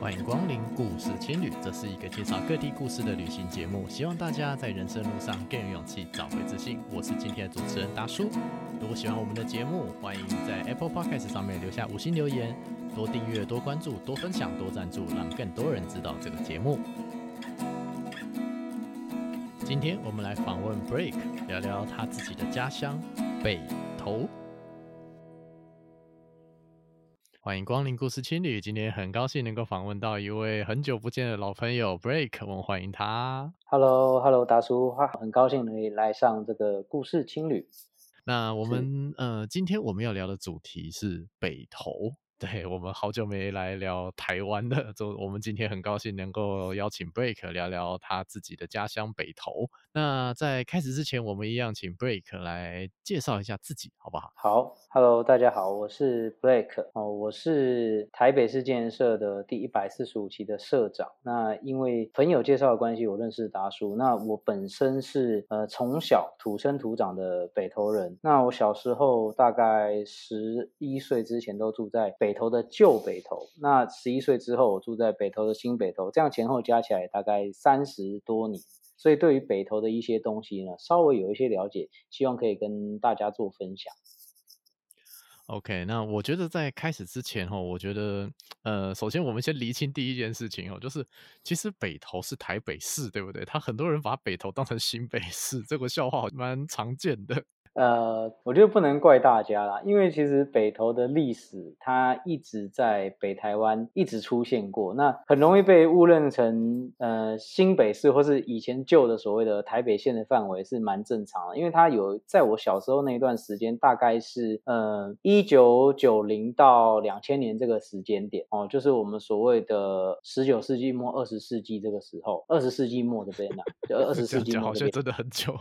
欢迎光临故事青旅，这是一个介绍各地故事的旅行节目，希望大家在人生路上更有勇气，找回自信。我是今天的主持人大叔。如果喜欢我们的节目，欢迎在 Apple Podcast 上面留下五星留言，多订阅、多关注、多分享、多赞助，让更多人知道这个节目。今天我们来访问 Break，聊聊他自己的家乡北投。欢迎光临故事青旅，今天很高兴能够访问到一位很久不见的老朋友 Blake，我们欢迎他。Hello，Hello，达叔，很高兴能来上这个故事青旅。那我们呃，今天我们要聊的主题是北投。对，我们好久没来聊台湾的，就我们今天很高兴能够邀请 Blake 聊聊他自己的家乡北投。那在开始之前，我们一样请 Blake 来介绍一下自己，好不好？好，Hello，大家好，我是 Blake 哦，我是台北市建设的第一百四十五期的社长。那因为朋友介绍的关系，我认识达叔。那我本身是呃从小土生土长的北投人。那我小时候大概十一岁之前都住在北。北投的旧北投，那十一岁之后我住在北投的新北投，这样前后加起来大概三十多年，所以对于北投的一些东西呢，稍微有一些了解，希望可以跟大家做分享。OK，那我觉得在开始之前哈，我觉得呃，首先我们先厘清第一件事情哦，就是其实北投是台北市，对不对？他很多人把北投当成新北市，这个笑话蛮常见的。呃，我觉得不能怪大家啦，因为其实北投的历史它一直在北台湾一直出现过，那很容易被误认成呃新北市或是以前旧的所谓的台北县的范围是蛮正常的，因为它有在我小时候那一段时间，大概是呃一九九零到两千年这个时间点哦，就是我们所谓的十九世纪末二十世纪这个时候，二十世纪末这边呢，就二十 世纪末，好像真的很久。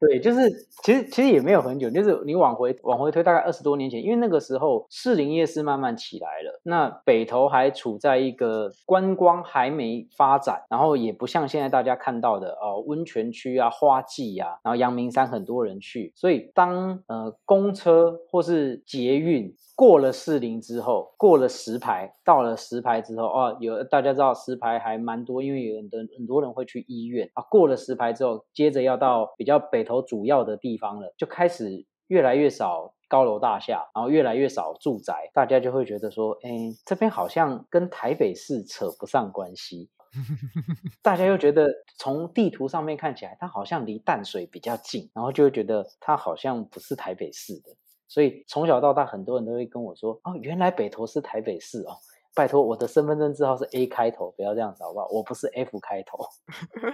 对，就是其实其实也没有很久，就是你往回往回推大概二十多年前，因为那个时候士林夜市慢慢起来了，那北投还处在一个观光还没发展，然后也不像现在大家看到的哦，温泉区啊、花季啊，然后阳明山很多人去，所以当呃公车或是捷运。过了士林之后，过了石牌，到了石牌之后，哦，有大家知道石牌还蛮多，因为有很多很多人会去医院啊。过了石牌之后，接着要到比较北投主要的地方了，就开始越来越少高楼大厦，然后越来越少住宅，大家就会觉得说，哎，这边好像跟台北市扯不上关系。大家又觉得从地图上面看起来，它好像离淡水比较近，然后就会觉得它好像不是台北市的。所以从小到大，很多人都会跟我说：“哦，原来北投是台北市哦。”拜托，我的身份证字号是 A 开头，不要这样子好不好？我不是 F 开头。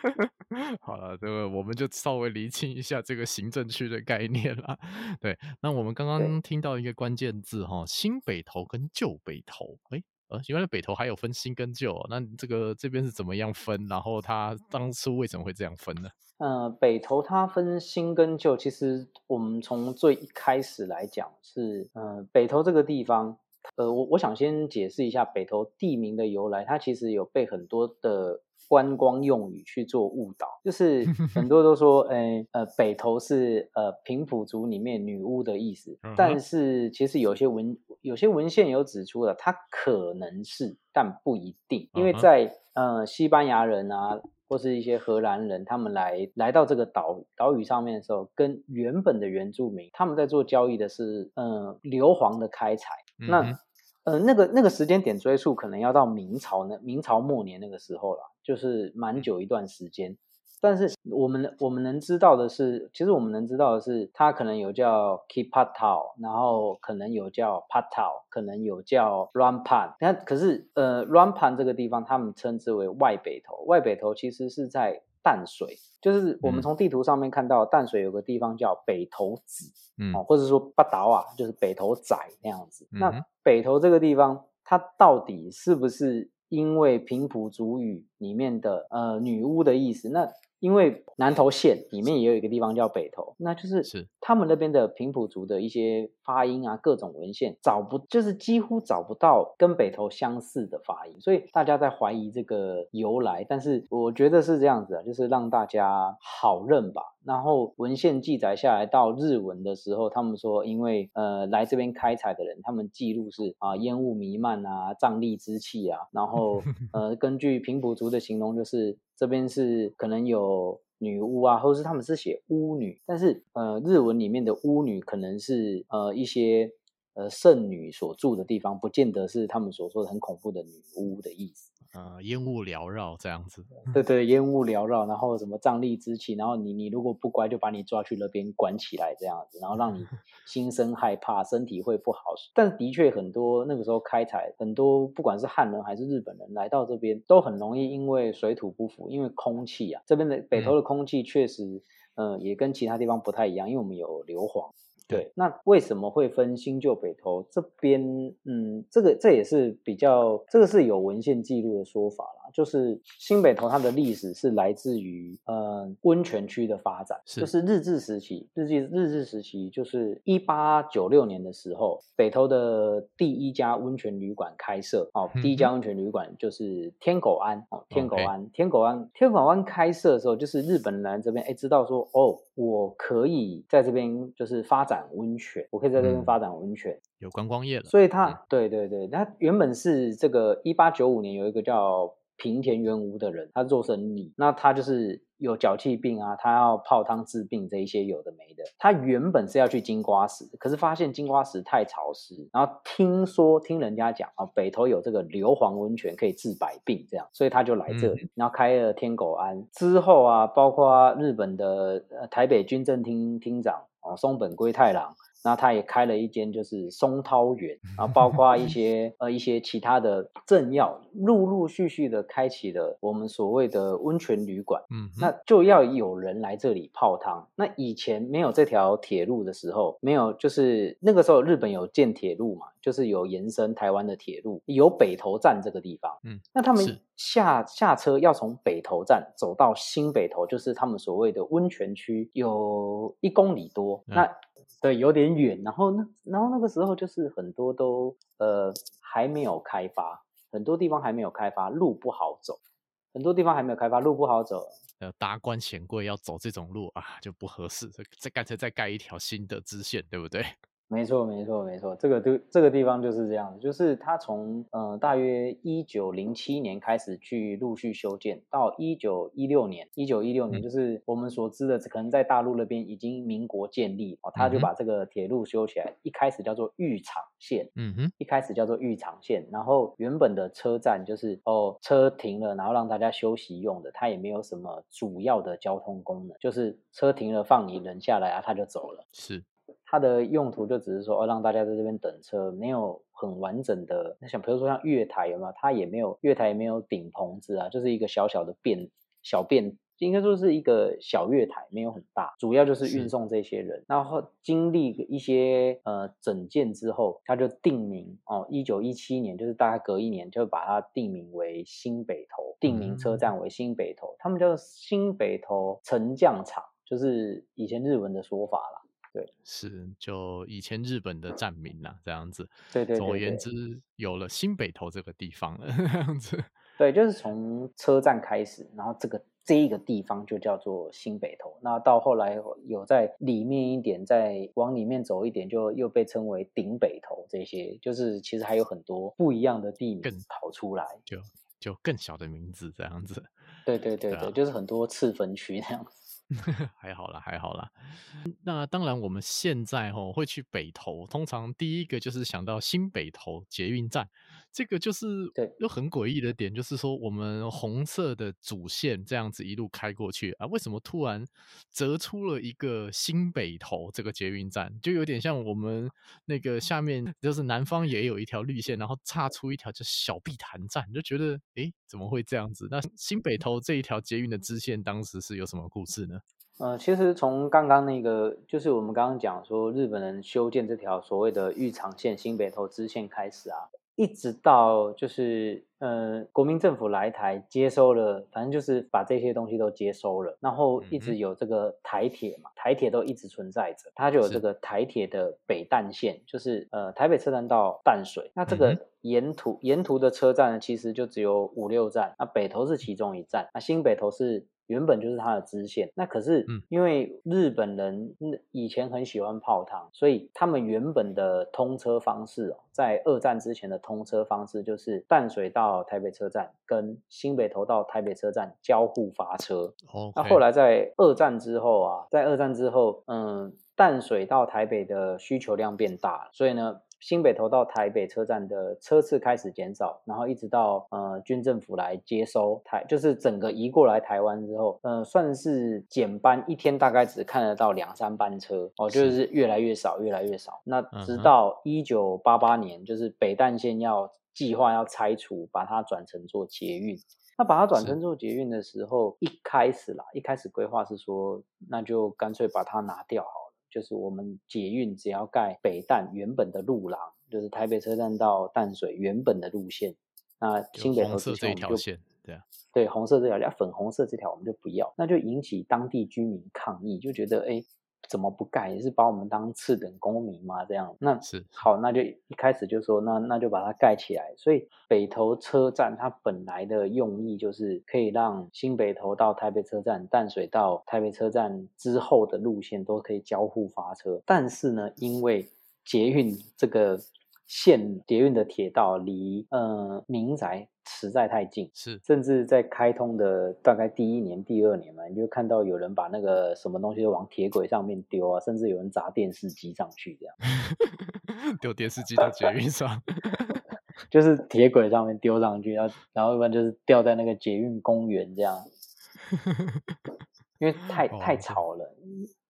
好了，这个我们就稍微厘清一下这个行政区的概念啦。对，那我们刚刚听到一个关键字哈，新北投跟旧北投。诶呃，原来北投还有分新跟旧，那这个这边是怎么样分？然后他当初为什么会这样分呢？呃，北投它分新跟旧，其实我们从最一开始来讲是，呃，北投这个地方，呃，我我想先解释一下北投地名的由来，它其实有被很多的。观光用语去做误导，就是 很多都说，哎，呃，北投是呃平埔族里面女巫的意思，但是其实有些文有些文献有指出了，它可能是，但不一定，因为在呃西班牙人啊，或是一些荷兰人，他们来来到这个岛岛屿上面的时候，跟原本的原住民，他们在做交易的是，呃，硫磺的开采，那。呃，那个那个时间点追溯可能要到明朝那，明朝末年那个时候了，就是蛮久一段时间。但是我们我们能知道的是，其实我们能知道的是，它可能有叫 Kipatau，然后可能有叫 Patao，可能有叫 Ranpan。那可是呃 Ranpan 这个地方，他们称之为外北头，外北头其实是在。淡水就是我们从地图上面看到，淡水有个地方叫北投子，嗯，或者说八岛啊，就是北投仔那样子。嗯、那北投这个地方，它到底是不是因为平埔族语里面的呃女巫的意思？那因为南投县里面也有一个地方叫北投，那就是是他们那边的平埔族的一些发音啊，各种文献找不，就是几乎找不到跟北投相似的发音，所以大家在怀疑这个由来。但是我觉得是这样子啊，就是让大家好认吧。然后文献记载下来到日文的时候，他们说因为呃来这边开采的人，他们记录是啊烟雾弥漫啊，瘴疠之气啊，然后 呃根据平埔族的形容，就是这边是可能有女巫啊，或者是他们是写巫女，但是呃日文里面的巫女可能是呃一些。呃，圣女所住的地方，不见得是他们所说的很恐怖的女巫的意思。呃，烟雾缭绕这样子。对对，烟雾缭绕，然后什么瘴疠之气，然后你你如果不乖，就把你抓去那边关起来这样子，然后让你 心生害怕，身体会不好。但的确很多那个时候开采，很多不管是汉人还是日本人来到这边，都很容易因为水土不服，因为空气啊，这边的北投的空气确实，嗯、呃，也跟其他地方不太一样，因为我们有硫磺。对，那为什么会分新旧北投这边？嗯，这个这也是比较，这个是有文献记录的说法。就是新北投它的历史是来自于呃温泉区的发展，是。就是日治时期，日治日治时期就是一八九六年的时候，北投的第一家温泉旅馆开设。哦，第一家温泉旅馆就是天狗庵。哦，天狗庵，天狗庵，天狗庵开设的时候，就是日本人来这边哎知道说哦，我可以在这边就是发展温泉，我可以在这边发展温泉，嗯，有观光业了，所以他，嗯，对对对，他原本是这个一八九五年有一个叫。平田原吾的人，他做生意，那他就是有脚气病啊，他要泡汤治病这一些有的没的。他原本是要去金瓜石，可是发现金瓜石太潮湿，然后听说听人家讲啊，北投有这个硫磺温泉可以治百病，这样，所以他就来这里，然后开了天狗庵。之后啊，包括日本的呃台北军政厅厅长哦松本龟太郎。那他也开了一间，就是松涛园，然后包括一 些呃一些其他的政要，陆陆续续的开启了我们所谓的温泉旅馆。嗯，那就要有人来这里泡汤。那以前没有这条铁路的时候，没有，就是那个时候日本有建铁路嘛，就是有延伸台湾的铁路，有北投站这个地方。嗯，那他们下下车要从北投站走到新北投，就是他们所谓的温泉区，有一公里多。嗯、那对，有点远，然后那，然后那个时候就是很多都呃还没有开发，很多地方还没有开发，路不好走，很多地方还没有开发，路不好走。呃，达官显贵要走这种路啊，就不合适，再干脆再盖一条新的支线，对不对？没错，没错，没错，这个地这个地方就是这样，就是它从呃大约一九零七年开始去陆续修建，到一九一六年，一九一六年就是我们所知的，可能在大陆那边已经民国建立哦，他就把这个铁路修起来，一开始叫做玉场线，嗯哼，一开始叫做玉场线，然后原本的车站就是哦车停了，然后让大家休息用的，它也没有什么主要的交通功能，就是车停了放你人下来啊，他就走了，是。它的用途就只是说，哦，让大家在这边等车，没有很完整的。那像比如说像月台有没有？它也没有月台，也没有顶棚子啊，就是一个小小的便小便，应该说是一个小月台，没有很大。主要就是运送这些人。然后经历一些呃整建之后，它就定名哦，一九一七年，就是大概隔一年，就把它定名为新北投，定名车站为新北投。他们叫新北投沉降场，就是以前日文的说法啦。对，是就以前日本的站名啦，这样子。对对，对，对，总而言之，有了新北投这个地方了，这样子。对，就是从车站开始，然后这个这一个地方就叫做新北投。那到后来有在里面一点，再往里面走一点，就又被称为顶北投。这些就是其实还有很多不一样的地名跑出来，就就更小的名字这样子。对对对对，对啊、就是很多次分区这样子。还好啦，还好啦。那当然，我们现在吼会去北投，通常第一个就是想到新北投捷运站。这个就是对，又很诡异的点，就是说我们红色的主线这样子一路开过去啊，为什么突然折出了一个新北投这个捷运站？就有点像我们那个下面就是南方也有一条绿线，然后岔出一条叫小碧潭站，就觉得诶，怎么会这样子？那新北投这一条捷运的支线当时是有什么故事呢？呃，其实从刚刚那个，就是我们刚刚讲说日本人修建这条所谓的玉长线新北投支线开始啊。一直到就是呃，国民政府来台接收了，反正就是把这些东西都接收了，然后一直有这个台铁嘛，台铁都一直存在着，它就有这个台铁的北淡线，就是呃台北车站到淡水，那这个沿途沿途的车站呢，其实就只有五六站，那北投是其中一站，那新北投是原本就是它的支线。那可是因为日本人以前很喜欢泡汤，所以他们原本的通车方式哦，在二战之前的通车方式就是淡水到台北车站跟新北投到台北车站交互发车。那后来在二战之后啊，在二战之后，嗯，淡水到台北的需求量变大了，所以呢。新北投到台北车站的车次开始减少，然后一直到呃军政府来接收台，就是整个移过来台湾之后，呃算是减班，一天大概只看得到两三班车哦，就是越来越少，越来越少。那直到一九八八年，就是北淡线要计划要拆除，把它转成做捷运。那把它转成做捷运的时候，一开始啦，一开始规划是说，那就干脆把它拿掉好了。就是我们捷运只要盖北淡原本的路廊，就是台北车站到淡水原本的路线，那新北投这条线，对啊，对红色这条，粉红色这条我们就不要，那就引起当地居民抗议，就觉得哎。诶怎么不盖？也是把我们当次等公民吗？这样那是好，那就一开始就说那那就把它盖起来。所以北投车站它本来的用意就是可以让新北投到台北车站、淡水到台北车站之后的路线都可以交互发车。但是呢，因为捷运这个线，捷运的铁道离呃民宅。实在太近，是，甚至在开通的大概第一年、第二年嘛，你就看到有人把那个什么东西往铁轨上面丢啊，甚至有人砸电视机上去，这样 丢电视机到捷运上，就是铁轨上面丢上去，然后然后一般就是掉在那个捷运公园这样，因为太太吵了，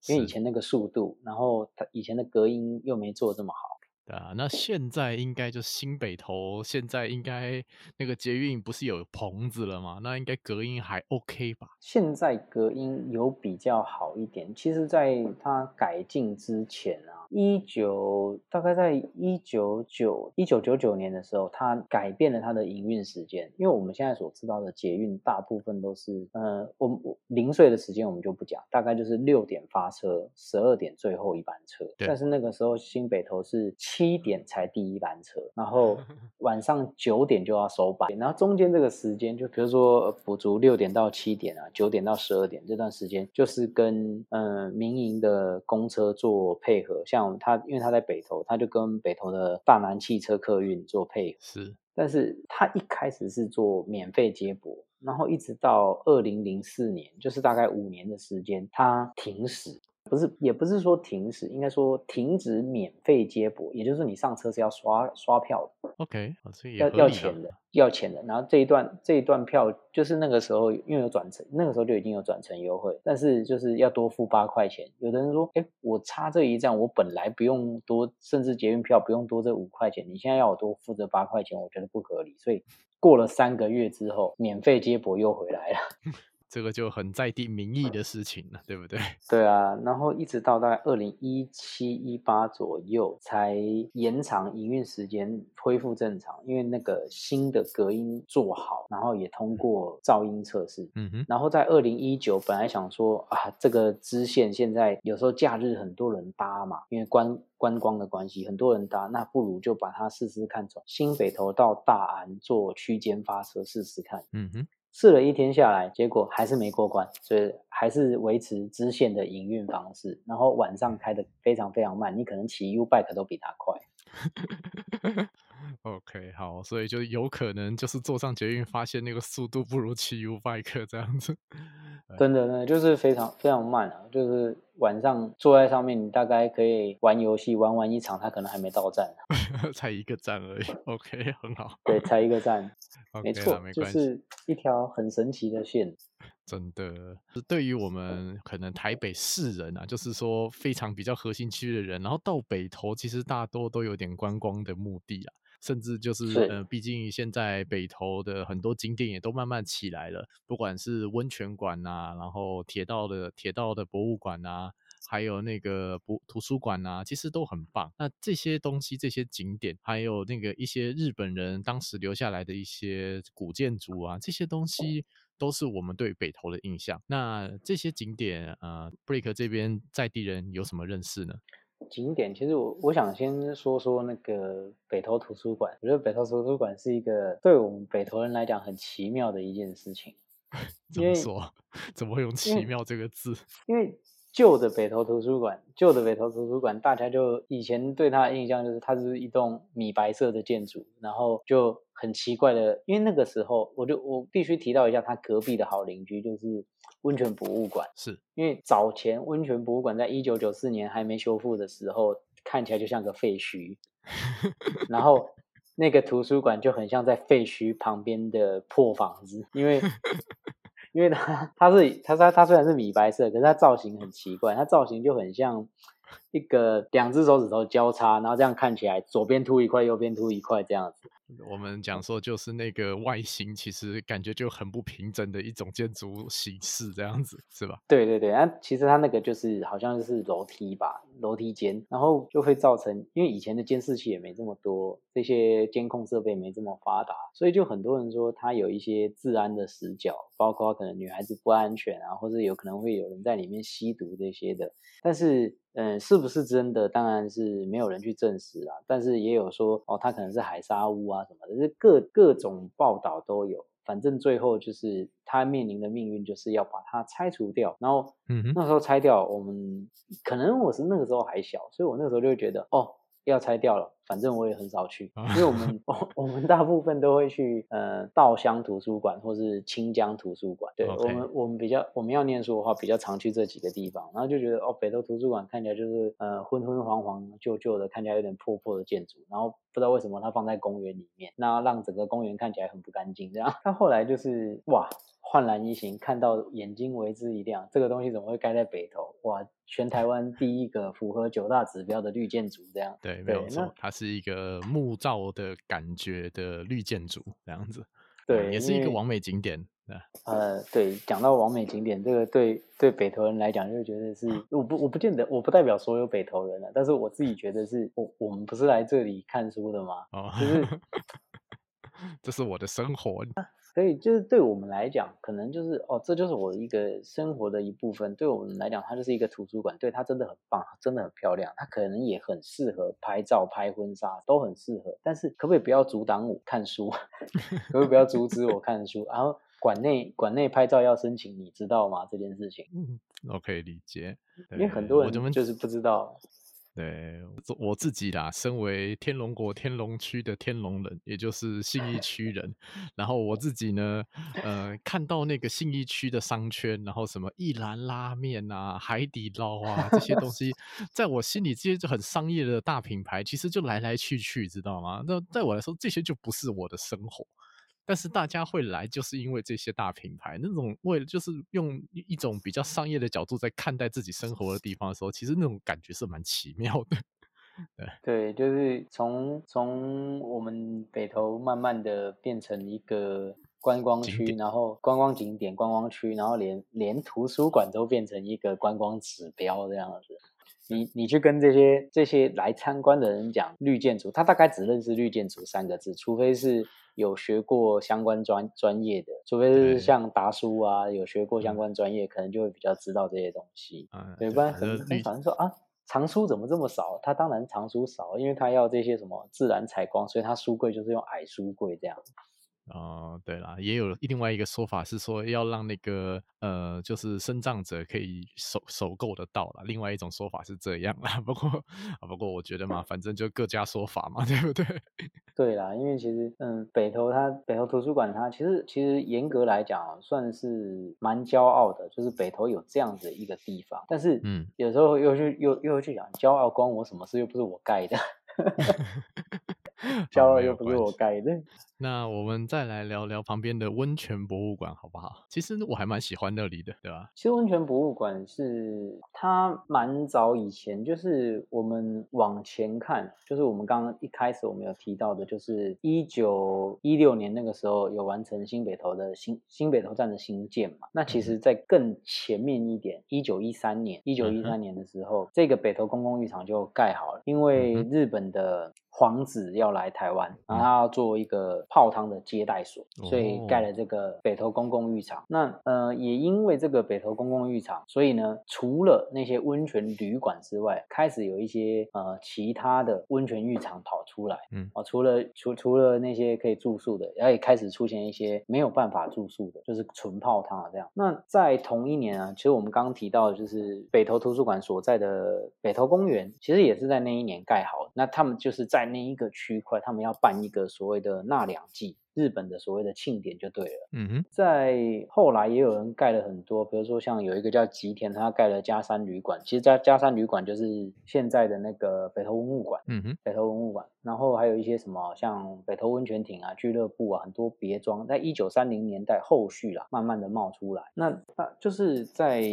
因为以前那个速度，然后它以前的隔音又没做这么好。对啊，那现在应该就新北投，现在应该那个捷运不是有棚子了吗？那应该隔音还 OK 吧？现在隔音有比较好一点。其实，在它改进之前啊。一九大概在一九九一九九九年的时候，它改变了它的营运时间。因为我们现在所知道的捷运大部分都是，呃，我们零碎的时间我们就不讲，大概就是六点发车，十二点最后一班车。但是那个时候新北投是七点才第一班车，然后 晚上九点就要收班，然后中间这个时间就比如说补足六点到七点啊，九点到十二点这段时间，就是跟嗯、呃、民营的公车做配合，像。像他，因为他在北投，他就跟北投的大南汽车客运做配合。是，但是他一开始是做免费接驳，然后一直到二零零四年，就是大概五年的时间，他停驶。不是，也不是说停止，应该说停止免费接驳，也就是说你上车是要刷刷票的。OK，要要钱的，要钱的。然后这一段这一段票，就是那个时候因为有转乘，那个时候就已经有转乘优惠，但是就是要多付八块钱。有的人说，哎，我差这一站，我本来不用多，甚至捷运票不用多这五块钱，你现在要我多付这八块钱，我觉得不合理。所以过了三个月之后，免费接驳又回来了。这个就很在地民意的事情了，对不对？对啊，然后一直到大概二零一七一八左右才延长营运时间，恢复正常。因为那个新的隔音做好，然后也通过噪音测试。嗯哼。然后在二零一九，本来想说啊，这个支线现在有时候假日很多人搭嘛，因为观观光的关系，很多人搭，那不如就把它试试看，从新北投到大安做区间发车试试看。嗯哼。试了一天下来，结果还是没过关，所以还是维持支线的营运方式。然后晚上开的非常非常慢，你可能骑 U bike 都比它快。OK，好，所以就有可能就是坐上捷运，发现那个速度不如骑 U bike 这样子。真的呢，就是非常非常慢啊，就是晚上坐在上面，你大概可以玩游戏，玩完一场，他可能还没到站，才一个站而已。OK，很好。对，才一个站。没错，没就是一条很神奇的线。真的，对于我们可能台北市人啊，就是说非常比较核心区的人，然后到北投，其实大多都有点观光的目的啊，甚至就是，是呃，毕竟现在北投的很多景点也都慢慢起来了，不管是温泉馆啊，然后铁道的铁道的博物馆啊。还有那个博图书馆啊，其实都很棒。那这些东西、这些景点，还有那个一些日本人当时留下来的一些古建筑啊，这些东西都是我们对北投的印象。那这些景点，呃，布雷克这边在地人有什么认识呢？景点其实我我想先说说那个北投图书馆。我觉得北投图书馆是一个对我们北投人来讲很奇妙的一件事情。怎么说？怎么会用奇妙这个字？因为旧的北投图书馆，旧的北投图书馆，大家就以前对它的印象就是它是一栋米白色的建筑，然后就很奇怪的，因为那个时候我就我必须提到一下，它隔壁的好邻居就是温泉博物馆，是因为早前温泉博物馆在一九九四年还没修复的时候，看起来就像个废墟，然后那个图书馆就很像在废墟旁边的破房子，因为。因为它它是它它它虽然是米白色，可是它造型很奇怪，它造型就很像一个两只手指头交叉，然后这样看起来左边凸一块，右边凸一块这样子。我们讲说就是那个外形，其实感觉就很不平整的一种建筑形式，这样子是吧？对对对，那其实它那个就是好像是楼梯吧，楼梯间，然后就会造成，因为以前的监视器也没这么多，这些监控设备没这么发达，所以就很多人说它有一些治安的死角，包括可能女孩子不安全啊，或者有可能会有人在里面吸毒这些的，但是。嗯，是不是真的？当然是没有人去证实啦。但是也有说，哦，它可能是海沙屋啊什么的，就是各各种报道都有。反正最后就是他面临的命运，就是要把它拆除掉。然后，嗯，那时候拆掉，我们可能我是那个时候还小，所以我那个时候就会觉得，哦。要拆掉了，反正我也很少去，因为我们我我们大部分都会去呃稻香图书馆或是清江图书馆。对，Okay. 我们我们比较我们要念书的话，比较常去这几个地方，然后就觉得哦，北投图书馆看起来就是呃昏昏黄黄旧旧的，看起来有点破破的建筑，然后不知道为什么它放在公园里面，那让整个公园看起来很不干净。这样，它后来就是哇。焕然一新，看到眼睛为之一亮。这个东西怎么会盖在北投？哇，全台湾第一个符合九大指标的绿建筑，这样对，没有错，它是一个木造的感觉的绿建筑，这样子，对，也是一个完美景点。呃，对，讲到完美景点，这个对对北投人来讲，就觉得是，我不我不见得，我不代表所有北投人了，但是我自己觉得是，我我们不是来这里看书的嘛？哦，就是，这是我的生活。所以就是对我们来讲，可能就是哦，这就是我一个生活的一部分。对我们来讲，它就是一个图书馆，对，它真的很棒，真的很漂亮。它可能也很适合拍照、拍婚纱，都很适合。但是可不可以不要阻挡我看书？可不可以不要阻止我看书？然后馆内馆内拍照要申请，你知道吗？这件事情，嗯，我可以理解，因为很多人就是不知道。对，我自己啦，身为天龙国天龙区的天龙人，也就是信义区 人，然后我自己呢，呃，看到那个信义区的商圈，然后什么一兰拉面啊、海底捞啊这些东西，在我心里这些就很商业的大品牌，其实就来来去去，知道吗？那在我来说，这些就不是我的生活。但是大家会来，就是因为这些大品牌那种为了就是用一种比较商业的角度在看待自己生活的地方的时候，其实那种感觉是蛮奇妙的。对，对，就是从从我们北投慢慢的变成一个观光区，然后观光景点、观光区，然后连连图书馆都变成一个观光指标这样子。你你去跟这些这些来参观的人讲绿建筑，他大概只认识绿建筑三个字，除非是。有学过相关专专业的，除非是像达叔啊，有学过相关专业，可能就会比较知道这些东西。嗯，对，不然很很少人说啊，藏书怎么这么少？他当然藏书少，因为他要这些什么自然采光，所以他书柜就是用矮书柜这样。哦、呃，对啦，也有另外一个说法是说要让那个呃，就是生障者可以手手够得到啦。另外一种说法是这样啦，不过不过我觉得嘛，反正就各家说法嘛，对不对？对啦，因为其实嗯，北投它北投图书馆它其实其实严格来讲算是蛮骄傲的，就是北投有这样子的一个地方。但是嗯，有时候又去又又去讲骄傲关我什么事？又不是我盖的。骄傲又不是我盖的。那我们再来聊聊旁边的温泉博物馆，好不好？其实我还蛮喜欢那里的，对吧？其实温泉博物馆是它蛮早以前，就是我们往前看，就是我们刚刚一开始我们有提到的，就是一九一六年那个时候有完成新北投的新新北投站的新建嘛。那其实，在更前面一点，一九一三年，一九一三年的时候，嗯、这个北投公共浴场就盖好了，因为日本的皇子要来台湾，然后他要做一个泡汤的接待所，所以盖了这个北投公共浴场。那呃，也因为这个北投公共浴场，所以呢，除了那些温泉旅馆之外，开始有一些呃其他的温泉浴场跑出来。嗯，哦，除了除除了那些可以住宿的，然后也开始出现一些没有办法住宿的，就是纯泡汤啊这样。那在同一年啊，其实我们刚刚提到的就是北投图书馆所在的北投公园，其实也是在那一年盖好的。那他们就是在那一个区块，他们要办一个所谓的纳凉祭。日本的所谓的庆典就对了。嗯哼，在后来也有人盖了很多，比如说像有一个叫吉田，他盖了加山旅馆。其实加加山旅馆就是现在的那个北投文物馆。嗯哼，北投文物馆。然后还有一些什么像北投温泉艇啊、俱乐部啊，很多别庄，在一九三零年代后续啦，慢慢的冒出来。那那就是在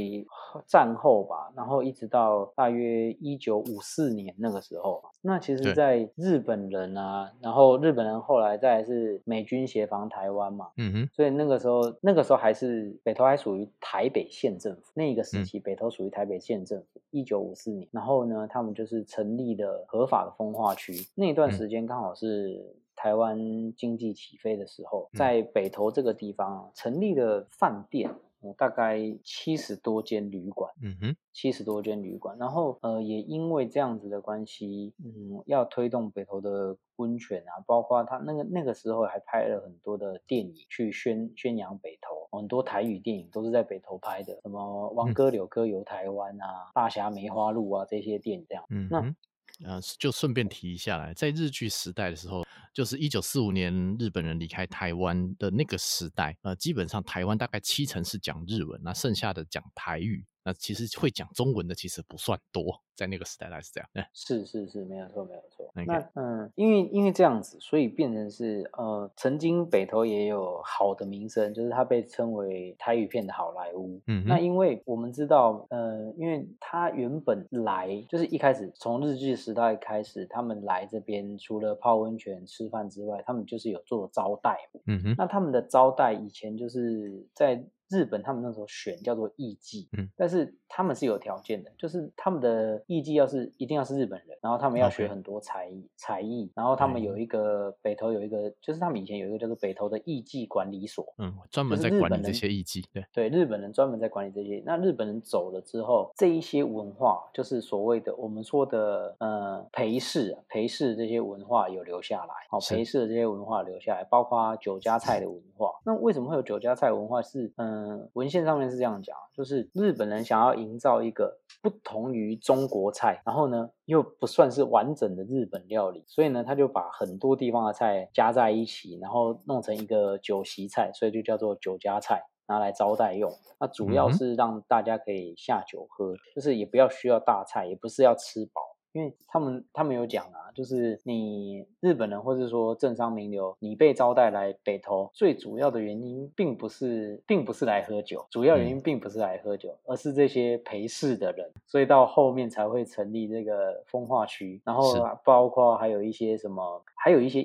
战后吧，然后一直到大约一九五四年那个时候。那其实，在日本人啊，然后日本人后来再来是美军协防台湾嘛，嗯哼，所以那个时候，那个时候还是北投还属于台北县政府，那个时期北投属于台北县政府。一九五四年，然后呢，他们就是成立的合法的风化区，那段时间刚好是台湾经济起飞的时候，在北投这个地方成立了饭店。大概七十多间旅馆，嗯哼，七十多间旅馆，然后呃，也因为这样子的关系，嗯，要推动北投的温泉啊，包括他那个那个时候还拍了很多的电影去宣宣扬北投，很多台语电影都是在北投拍的，什么《王哥柳哥游台湾》啊，嗯《大侠梅花鹿》啊这些电影这样，嗯，那。呃，就顺便提一下来，在日据时代的时候，就是一九四五年日本人离开台湾的那个时代，呃，基本上台湾大概七成是讲日文，那剩下的讲台语。那其实会讲中文的其实不算多，在那个时代来是这样。嗯，是是是，没有错没有错。那嗯，因为因为这样子，所以变成是呃，曾经北投也有好的名声，就是它被称为台语片的好莱坞。嗯哼，那因为我们知道，呃，因为他原本来就是一开始从日据时代开始，他们来这边除了泡温泉、吃饭之外，他们就是有做招待。嗯哼，那他们的招待以前就是在。日本他们那时候选叫做艺妓，嗯，但是他们是有条件的，就是他们的艺妓要是一定要是日本人，然后他们要学很多才艺才艺，然后他们有一个北投有一个，就是他们以前有一个叫做北投的艺妓管理所，嗯，专门在管理这些艺妓，对对，日本人专门在管理这些。那日本人走了之后，这一些文化就是所谓的我们说的呃陪侍陪侍这些文化有留下来，好陪侍的这些文化留下来，包括酒家菜的文化。那为什么会有酒家菜文化？是嗯。嗯，文献上面是这样讲，就是日本人想要营造一个不同于中国菜，然后呢又不算是完整的日本料理，所以呢他就把很多地方的菜加在一起，然后弄成一个酒席菜，所以就叫做酒家菜，拿来招待用。那主要是让大家可以下酒喝，就是也不要需要大菜，也不是要吃饱。因为他们他们有讲啊，就是你日本人或者说政商名流，你被招待来北投，最主要的原因并不是并不是来喝酒，主要原因并不是来喝酒，嗯、而是这些陪侍的人，所以到后面才会成立这个风化区，然后包括还有一些什么，还有一些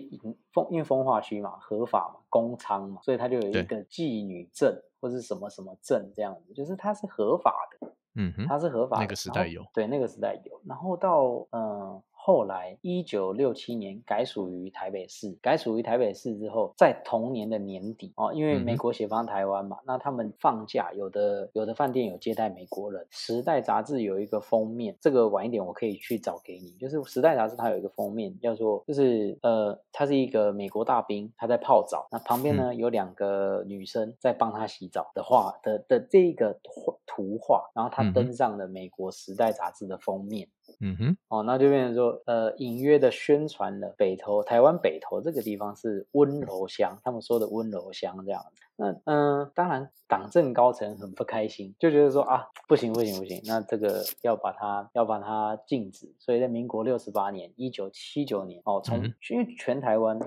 风，因为风化区嘛，合法嘛，公娼嘛，所以它就有一个妓女证或是什么什么证这样子，就是它是合法的。嗯哼，它是合法的，那个时代有，对，那个时代有，然后到嗯。后来，一九六七年改属于台北市。改属于台北市之后，在同年的年底哦，因为美国协防台湾嘛，嗯、那他们放假，有的有的饭店有接待美国人。时代杂志有一个封面，这个晚一点我可以去找给你。就是时代杂志它有一个封面，叫做就是呃，他是一个美国大兵，他在泡澡，那旁边呢、嗯、有两个女生在帮他洗澡的画的的这一个图画，然后他登上了美国时代杂志的封面。嗯哼，哦，那就变成说，呃，隐约的宣传了北投，台湾北投这个地方是温柔乡，他们说的温柔乡这样子。那嗯、呃，当然党政高层很不开心，就觉得说啊，不行不行不行，那这个要把它要把它禁止。所以在民国六十八年，一九七九年，哦，从因为全台湾。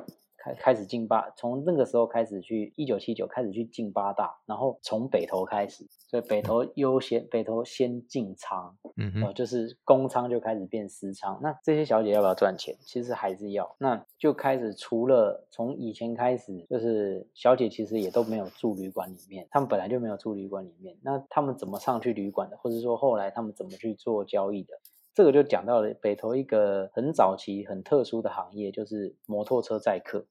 开开始进八，从那个时候开始去，一九七九开始去进八大，然后从北投开始，所以北投优先，北投先进仓，嗯哼，就是公仓就开始变私仓。那这些小姐要不要赚钱？其实还是要，那就开始除了从以前开始，就是小姐其实也都没有住旅馆里面，她们本来就没有住旅馆里面，那她们怎么上去旅馆的，或者说后来她们怎么去做交易的？这个就讲到了北投一个很早期、很特殊的行业，就是摩托车载客。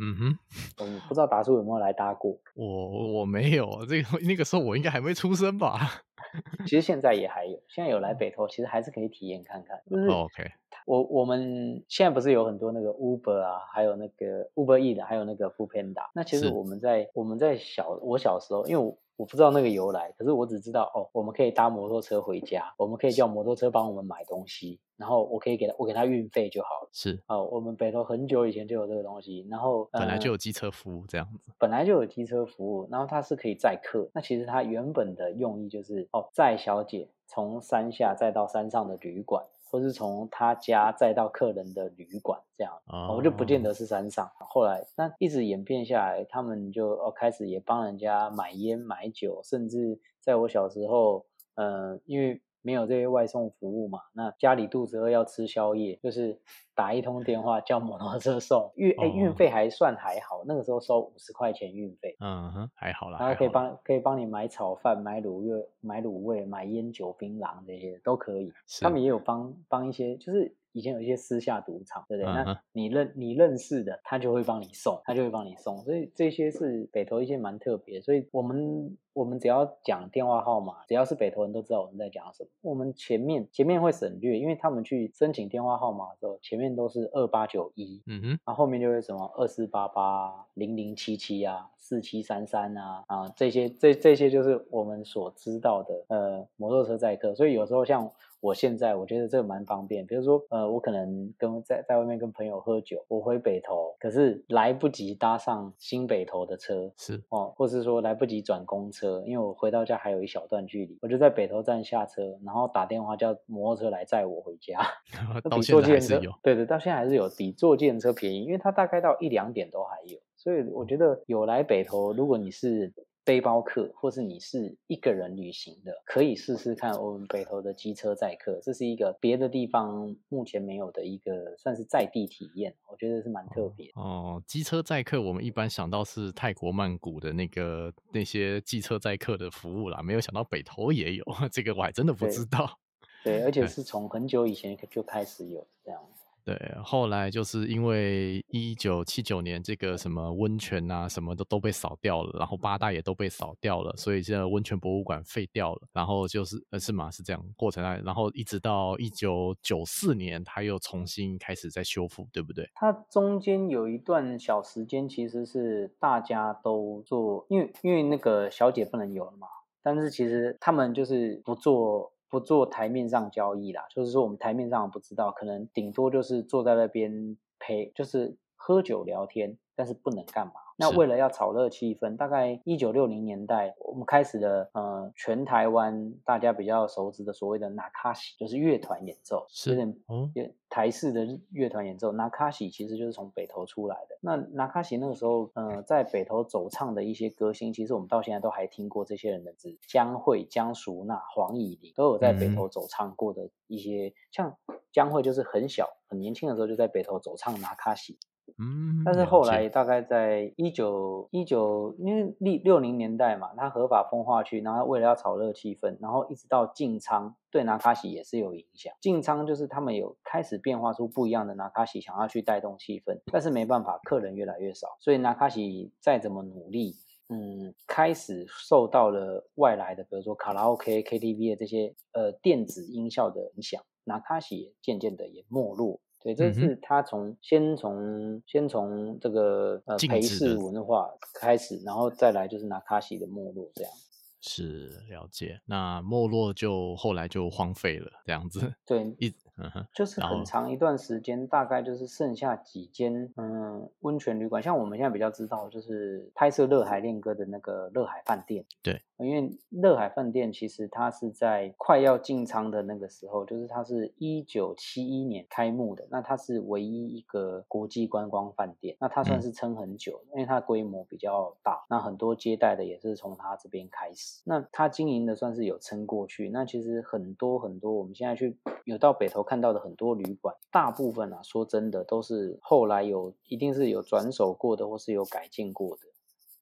嗯哼，嗯，不知道达叔有没有来搭过？我我没有，这个 那个时候我应该还没出生吧？其实现在也还有，现在有来北投，其实还是可以体验看看。就是 OK，我我们现在不是有很多那个 Uber 啊，还有那个 Uber E 的，还有那个 Foodpanda。那其实我们在我们在小我小时候，因为我。我不知道那个由来，可是我只知道哦，我们可以搭摩托车回家，我们可以叫摩托车帮我们买东西，然后我可以给他，我给他运费就好了。是哦，我们北投很久以前就有这个东西，然后本来就有机车服务这样子，本来就有机车服务，然后它是可以载客。那其实它原本的用意就是哦，载小姐从山下载到山上的旅馆。或是从他家再到客人的旅馆这样，我们、oh. 就不见得是山上。后来那一直演变下来，他们就哦开始也帮人家买烟买酒，甚至在我小时候，呃，因为。没有这些外送服务嘛？那家里肚子饿要吃宵夜，就是打一通电话叫摩托车送运，哎，运费还算还好，那个时候收五十块钱运费，嗯哼，还好啦。然后可以帮可以帮你买炒饭、买卤味、买卤味、买烟酒、槟榔这些都可以。是他们也有帮帮一些，就是。以前有一些私下赌场，对不对？Uh. 那你认你认识的，他就会帮你送，他就会帮你送。所以这些是北投一些蛮特别。所以我们我们只要讲电话号码，只要是北投人都知道我们在讲什么。我们前面前面会省略，因为他们去申请电话号码的时候，前面都是二八九一，嗯哼，然后后面就会什么二四八八零零七七啊，四七三三啊啊这些这这些就是我们所知道的呃摩托车载客。所以有时候像。我现在我觉得这个蛮方便，比如说，呃，我可能跟在在外面跟朋友喝酒，我回北投，可是来不及搭上新北投的车，是哦，或是说来不及转公车，因为我回到家还有一小段距离，我就在北投站下车，然后打电话叫摩托车来载我回家。到现在还是有，对对，到现在还是有比坐计程车便宜，因为它大概到一两点都还有，所以我觉得有来北投，如果你是。背包客，或是你是一个人旅行的，可以试试看我们北投的机车载客，这是一个别的地方目前没有的一个算是在地体验，我觉得是蛮特别哦。机车载客，我们一般想到是泰国曼谷的那个那些机车载客的服务啦，没有想到北投也有，这个我还真的不知道。对，对，而且是从很久以前就开始有这样。对，后来就是因为一九七九年这个什么温泉啊，什么的都被扫掉了，然后八大也都被扫掉了，所以现在温泉博物馆废掉了。然后就是呃是吗？是这样过程啊。然后一直到一九九四年，它又重新开始在修复，对不对？它中间有一段小时间其实是大家都做，因为因为那个小姐不能有了嘛，但是其实他们就是不做。不做台面上交易啦，就是说我们台面上不知道，可能顶多就是坐在那边陪，就是喝酒聊天，但是不能干嘛。那为了要炒热气氛，大概一九六零年代，我们开始了呃，全台湾大家比较熟知的所谓的那卡西，就是乐团演奏，是有点嗯，台式的乐团演奏。那卡西其实就是从北投出来的。那那卡西那个时候，呃，在北投走唱的一些歌星，其实我们到现在都还听过这些人的字，江蕙、江淑娜、黄乙玲都有在北投走唱过的一些，嗯、像江蕙就是很小很年轻的时候就在北投走唱那卡西。嗯，但是后来大概在一九一九，因为六六零年代嘛，它合法风化区，然后为了要炒热气氛，然后一直到进仓，对拿卡西也是有影响。进仓就是他们有开始变化出不一样的拿卡西，想要去带动气氛，但是没办法，客人越来越少，所以拿卡西再怎么努力，嗯，开始受到了外来的，比如说卡拉 OK、KTV 的这些呃电子音效的影响，那卡西渐渐的也没落。对，这是他从先从先从这个呃陪侍文化开始，然后再来就是拿卡西的没落这样。是了解，那没落就后来就荒废了这样子。对，一。嗯哼，就是很长一段时间，大概就是剩下几间嗯温泉旅馆，像我们现在比较知道，就是拍摄《乐海恋歌》的那个乐海饭店。对，因为乐海饭店其实它是在快要进仓的那个时候，就是它是一九七一年开幕的，那它是唯一一个国际观光饭店，那它算是撑很久，嗯、因为它规模比较大，那很多接待的也是从它这边开始，那它经营的算是有撑过去。那其实很多很多，我们现在去有到北投。看到的很多旅馆，大部分啊，说真的，都是后来有一定是有转手过的，或是有改建过的，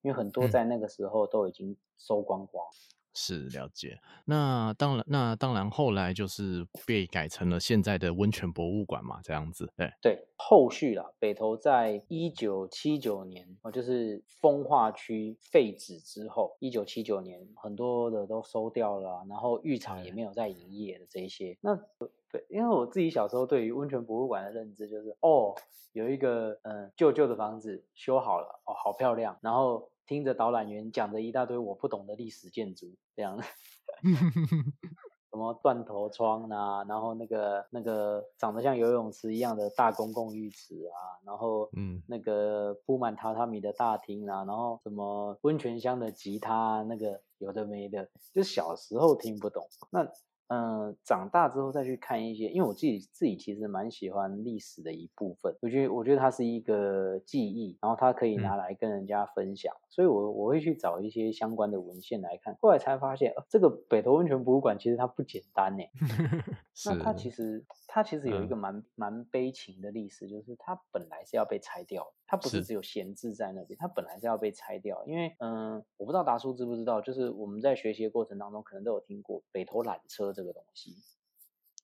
因为很多在那个时候都已经收光光。是了解。那当然，那当然，后来就是被改成了现在的温泉博物馆嘛，这样子。对对，后续啦，北投在一九七九年，哦，就是风化区废止之后，一九七九年很多的都收掉了，然后浴场也没有再营业的这一些。那对，因为我自己小时候对于温泉博物馆的认知就是，哦，有一个嗯旧旧的房子修好了，哦，好漂亮，然后。听着导览员讲着一大堆我不懂的历史建筑，这样，什么断头窗啊，然后那个那个长得像游泳池一样的大公共浴池啊，然后嗯，那个铺满榻榻米的大厅啊，然后什么温泉乡的吉他，那个有的没的，就小时候听不懂。那嗯，长大之后再去看一些，因为我自己自己其实蛮喜欢历史的一部分，我觉得我觉得它是一个记忆，然后它可以拿来跟人家分享，嗯、所以我我会去找一些相关的文献来看。后来才发现，呃、这个北投温泉博物馆其实它不简单呢。那它其实它其实有一个蛮蛮悲情的历史，就是它本来是要被拆掉，它不是只有闲置在那边，它本来是要被拆掉，因为嗯，我不知道达叔知不知道，就是我们在学习的过程当中，可能都有听过北投缆车这个东西，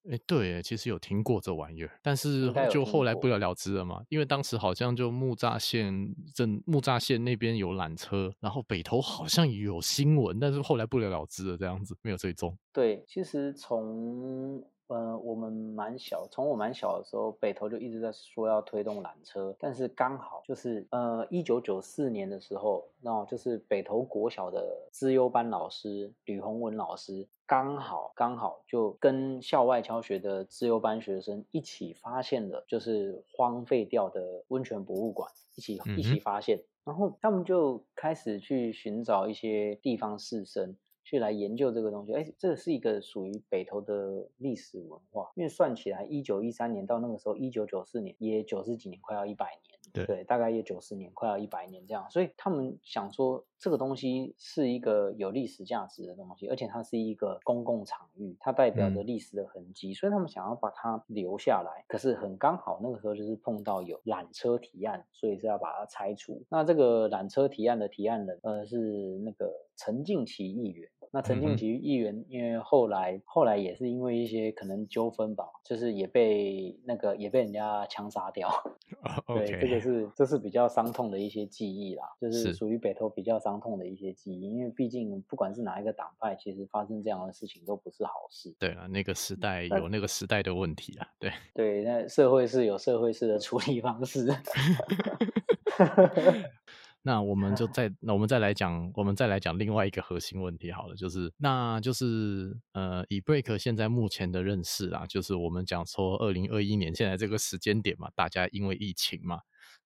哎、欸，对，其实有听过这玩意儿，但是就后来不了了之了嘛。因为当时好像就木栅县镇木栅县那边有缆车，然后北投好像有新闻，但是后来不了了之了，这样子没有追踪。对，其实从呃我们蛮小，从我蛮小的时候，北投就一直在说要推动缆车，但是刚好就是呃一九九四年的时候，那就是北投国小的资优班老师吕宏文老师。刚好刚好就跟校外教学的资优班学生一起发现了，就是荒废掉的温泉博物馆，一起一起发现，然后他们就开始去寻找一些地方士绅去来研究这个东西。哎，这是一个属于北投的历史文化，因为算起来，一九一三年到那个时候，一九九四年也九十几年，快要一百年。对，对，大概也九十年，快要一百年这样，所以他们想说这个东西是一个有历史价值的东西，而且它是一个公共场域，它代表着历史的痕迹，嗯，所以他们想要把它留下来。可是很刚好那个时候就是碰到有缆车提案，所以是要把它拆除。那这个缆车提案的提案人，呃，是那个陈进奇议员。那陈进奇议员，因为后来后来也是因为一些可能纠纷吧，就是也被那个也被人家枪杀掉。Oh. 对，这个是这是比较伤痛的一些记忆啦，就是属于北投比较伤痛的一些记忆。因为毕竟不管是哪一个党派，其实发生这样的事情都不是好事。对啊，那个时代有那个时代的问题啊。对对，那社会是有社会式的处理方式。那我们就 再，那我们再来讲，我们再来讲另外一个核心问题好了，就是，那就是，呃，以 Break 现在目前的认识啊，就是我们讲说，二零二一年现在这个时间点嘛，大家因为疫情嘛。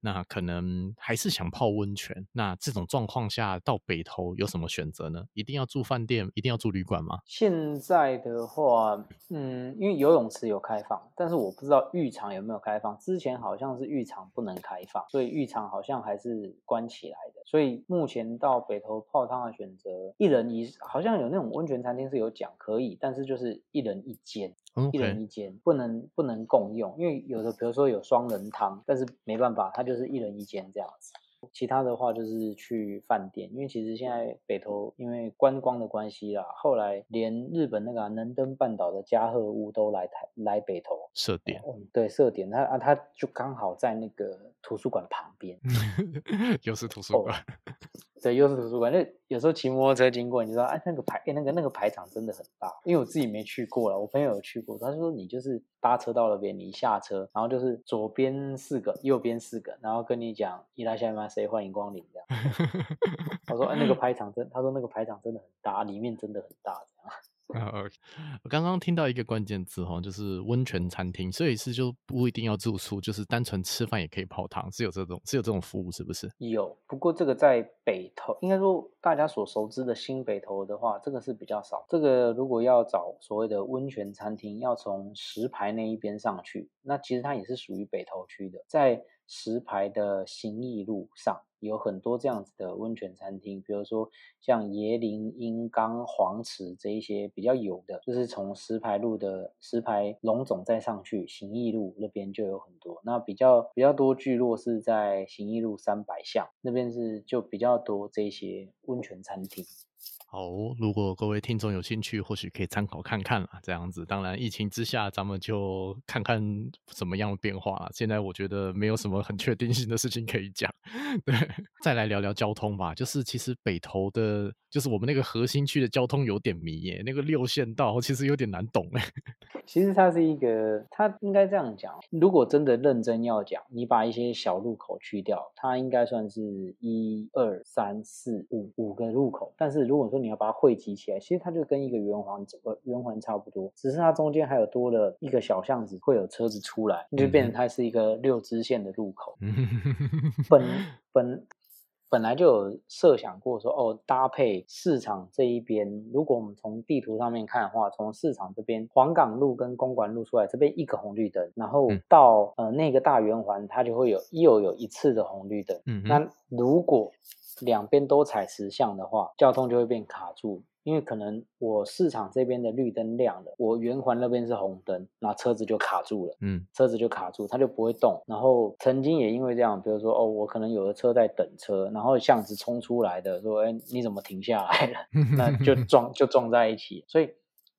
那可能还是想泡温泉，那这种状况下到北投有什么选择呢？一定要住饭店，一定要住旅馆吗？现在的话，嗯，因为游泳池有开放，但是我不知道浴场有没有开放。之前好像是浴场不能开放，所以浴场好像还是关起来的。所以目前到北投泡汤的选择，一人一，好像有那种温泉餐厅是有讲可以，但是就是一人一间。一人一间，不能不能共用，因为有的比如说有双人汤，但是没办法，他就是一人一间这样子。其他的话就是去饭店，因为其实现在北投因为观光的关系啦，后来连日本那个、啊、能登半岛的加贺屋都来台来北投设点，嗯，对，设点，他啊他就刚好在那个图书馆旁边，又是图书馆。Oh. 对，又是图书馆。那有时候骑摩托车经过，你知道，哎，那个排，那个那个排场真的很大。因为我自己没去过了，我朋友有去过，他说你就是搭车到那边，你一下车，然后就是左边四个，右边四个，然后跟你讲伊拉夏玛谁欢迎光临这样。他说，哎，那个排场真，他说那个排场真的很大，里面真的很大这样。啊我刚刚听到一个关键字哈，就是温泉餐厅，所以是就不一定要住宿，就是单纯吃饭也可以泡汤，是有这种是有这种服务，是不是？有，不过这个在北投，应该说大家所熟知的新北投的话，这个是比较少。这个如果要找所谓的温泉餐厅，要从石牌那一边上去，那其实它也是属于北投区的，在石牌的行义路上。有很多这样子的温泉餐厅，比如说像椰林、英冈、黄池这一些比较有的，就是从石牌路的石牌龙总再上去行义路那边就有很多。那比较比较多聚落是在行义路三百巷那边是就比较多这些温泉餐厅。好，如果各位听众有兴趣，或许可以参考看看啦。这样子，当然疫情之下，咱们就看看怎么样的变化啦。现在我觉得没有什么很确定性的事情可以讲。对，再来聊聊交通吧。就是其实北投的，就是我们那个核心区的交通有点迷耶，那个六线道其实有点难懂哎。其实它是一个，它应该这样讲。如果真的认真要讲，你把一些小路口去掉，它应该算是一二三四五五个路口。但是如果说你要把它汇集起来，其实它就跟一个圆环呃圆环差不多，只是它中间还有多了一个小巷子，会有车子出来，就变成它是一个六支线的路口。本本。本来就有设想过说，哦，搭配市场这一边，如果我们从地图上面看的话，从市场这边黄港路跟公馆路出来，这边一个红绿灯，然后到呃那个大圆环，它就会有又有一次的红绿灯。嗯，那如果两边都踩实项的话，交通就会变卡住。因为可能我市场这边的绿灯亮了，我圆环那边是红灯，那车子就卡住了，嗯，车子就卡住，它就不会动。然后曾经也因为这样，比如说哦，我可能有的车在等车，然后巷子冲出来的说，哎，你怎么停下来了？那就 撞就撞在一起。所以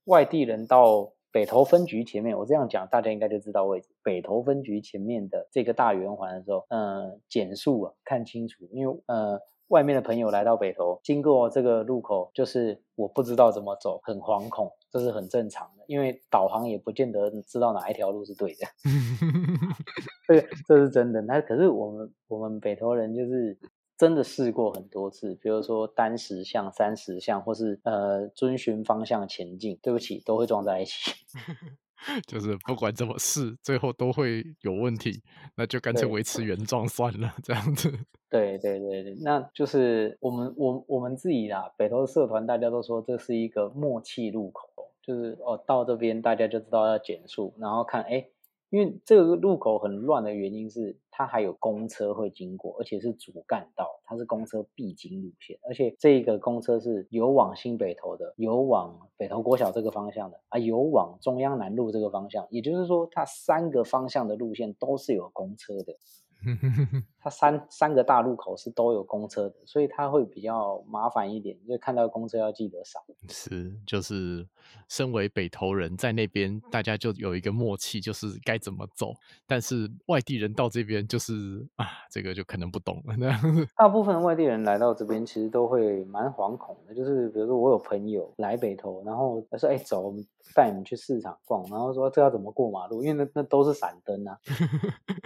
外地人到北投分局前面，我这样讲大家应该就知道位置。北投分局前面的这个大圆环的时候，嗯，减速啊，看清楚，因为呃。外面的朋友来到北投，经过这个路口，就是我不知道怎么走，很惶恐，这是很正常的，因为导航也不见得知道哪一条路是对的。这这是真的。那可是我们我们北投人就是真的试过很多次，比如说单十项、三十项，或是呃遵循方向前进，对不起，都会撞在一起。就是不管怎么试，最后都会有问题，那就干脆维持原状算了，这样子。对对对对，那就是我们我我们自己啦，北投社团大家都说这是一个默契路口，就是哦到这边大家就知道要减速，然后看哎。因为这个路口很乱的原因是，它还有公车会经过，而且是主干道，它是公车必经路线，而且这个公车是有往新北投的，有往北投国小这个方向的，啊，有往中央南路这个方向，也就是说，它三个方向的路线都是有公车的。它三三个大路口是都有公车的，所以它会比较麻烦一点，就看到公车要记得闪。是，就是身为北投人在那边，大家就有一个默契，就是该怎么走。但是外地人到这边，就是啊，这个就可能不懂了。那 大部分外地人来到这边，其实都会蛮惶恐的。就是比如说，我有朋友来北投，然后他说：“哎，走，我们带你们去市场逛。”然后说：“这要怎么过马路？因为那那都是闪灯啊。”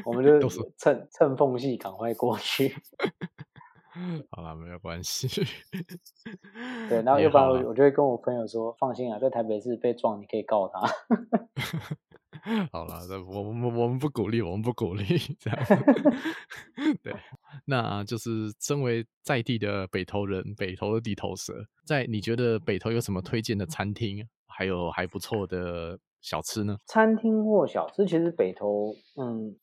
我们就趁趁缝隙赶快过去。好了，没有关系。对，然后要不然我就会跟我朋友说：“放心啊，在台北市被撞，你可以告他。”好了，我们我们不鼓励，我们不鼓励这样。对，那就是身为在地的北投人，北投的地头蛇，在你觉得北投有什么推荐的餐厅，还有还不错的小吃呢？餐厅或小吃，其实北投，嗯。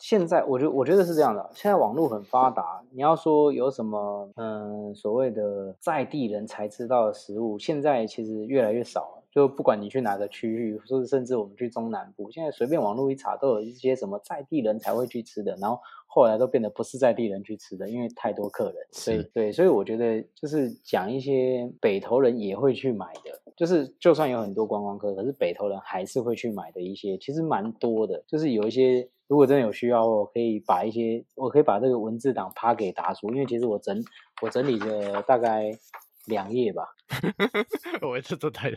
现在我觉我觉得是这样的，现在网络很发达，你要说有什么嗯所谓的在地人才知道的食物，现在其实越来越少了。就不管你去哪个区域，或者甚至我们去中南部，现在随便网络一查，都有一些什么在地人才会去吃的，然后后来都变得不是在地人去吃的，因为太多客人。所以对，所以我觉得就是讲一些北投人也会去买的，就是就算有很多观光客，可是北投人还是会去买的一些，其实蛮多的，就是有一些。如果真的有需要，我可以把一些，我可以把这个文字档发给达叔，因为其实我整我整理了大概两页吧。我这这太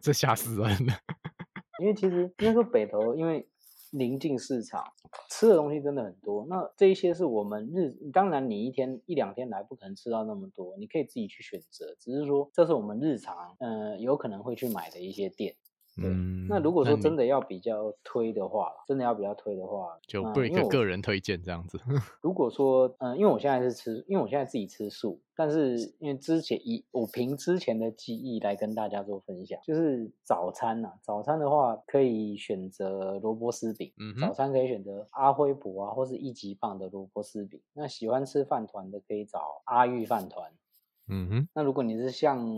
这吓死人了。因为其实应该说北投，因为临近市场，吃的东西真的很多。那这一些是我们日，当然你一天一两天来不可能吃到那么多，你可以自己去选择。只是说这是我们日常，嗯、呃，有可能会去买的一些店。嗯，那如果说真的要比较推的话，真的要比较推的话，就对一个个人推荐这样子。如果说，嗯，因为我现在是吃，因为我现在自己吃素，但是因为之前以我凭之前的记忆来跟大家做分享，就是早餐呐、啊，早餐的话可以选择萝卜丝饼，嗯，早餐可以选择阿辉伯啊，或是一级棒的萝卜丝饼。那喜欢吃饭团的可以找阿玉饭团。嗯哼，那如果你是像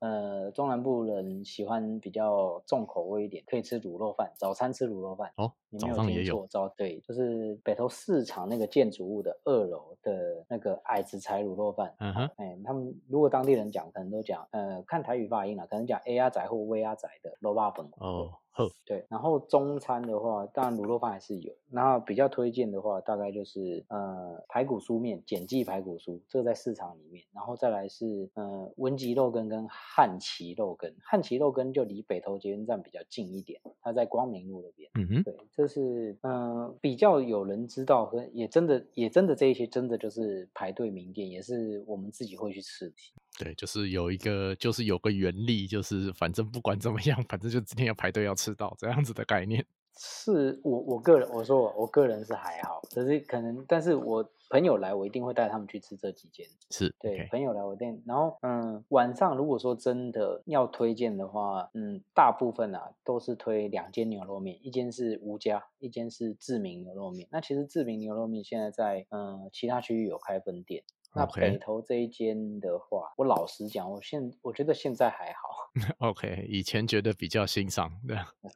呃中南部人喜欢比较重口味一点，可以吃卤肉饭，早餐吃卤肉饭哦，你没有听错，对，就是北投市场那个建筑物的二楼的那个矮子柴卤肉饭。嗯哼，哎，他们如果当地人讲，可能都讲，呃，看台语发音了，可能讲 A 呀仔或 V 呀仔的肉霸粉。哦。呵，对，然后中餐的话，当然卤肉饭还是有。然后比较推荐的话，大概就是呃排骨酥面，碱记排骨酥，这个在市场里面。然后再来是呃文吉肉羹跟汉奇肉羹，汉奇肉羹就离北投捷运站比较近一点，它在光明路那边。嗯哼，对，这是嗯、呃、比较有人知道和也真的也真的这一些真的就是排队名店，也是我们自己会去吃的。对，就是有一个，就是有个原理，就是反正不管怎么样，反正就今天要排队要吃到这样子的概念。是我我个人我说我我个人是还好，可是可能，但是我朋友来，我一定会带他们去吃这几间。是对，okay. 朋友来我店，然后嗯，晚上如果说真的要推荐的话，嗯，大部分啊都是推两间牛肉面，一间是吴家，一间是志明牛肉面。那其实志明牛肉面现在在嗯其他区域有开分店。那北投这一间的话.我老实讲，我现我觉得现在还好。OK，以前觉得比较欣赏，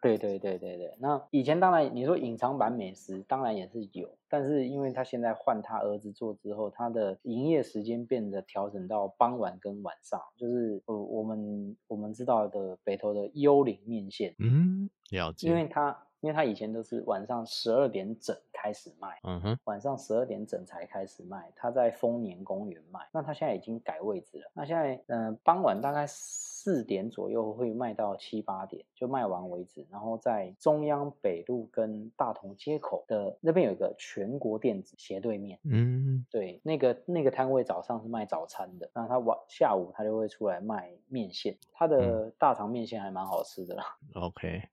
对 对对对对。那以前当然你说隐藏版美食，当然也是有，但是因为他现在换他儿子做之后，他的营业时间变得调整到傍晚跟晚上，就是呃我们我们知道的北投的幽灵面线，嗯，了解，因为他。因为他以前都是晚上十二点整开始卖，嗯哼，晚上十二点整才开始卖。他在丰年公园卖，那他现在已经改位置了。那现在，嗯、呃，傍晚大概四点左右会卖到七八点，就卖完为止。然后在中央北路跟大同街口的那边有一个全国电子斜对面，嗯，对，那个那个摊位早上是卖早餐的，那他晚下午他就会出来卖面线，他的大肠面线还蛮好吃的啦。OK。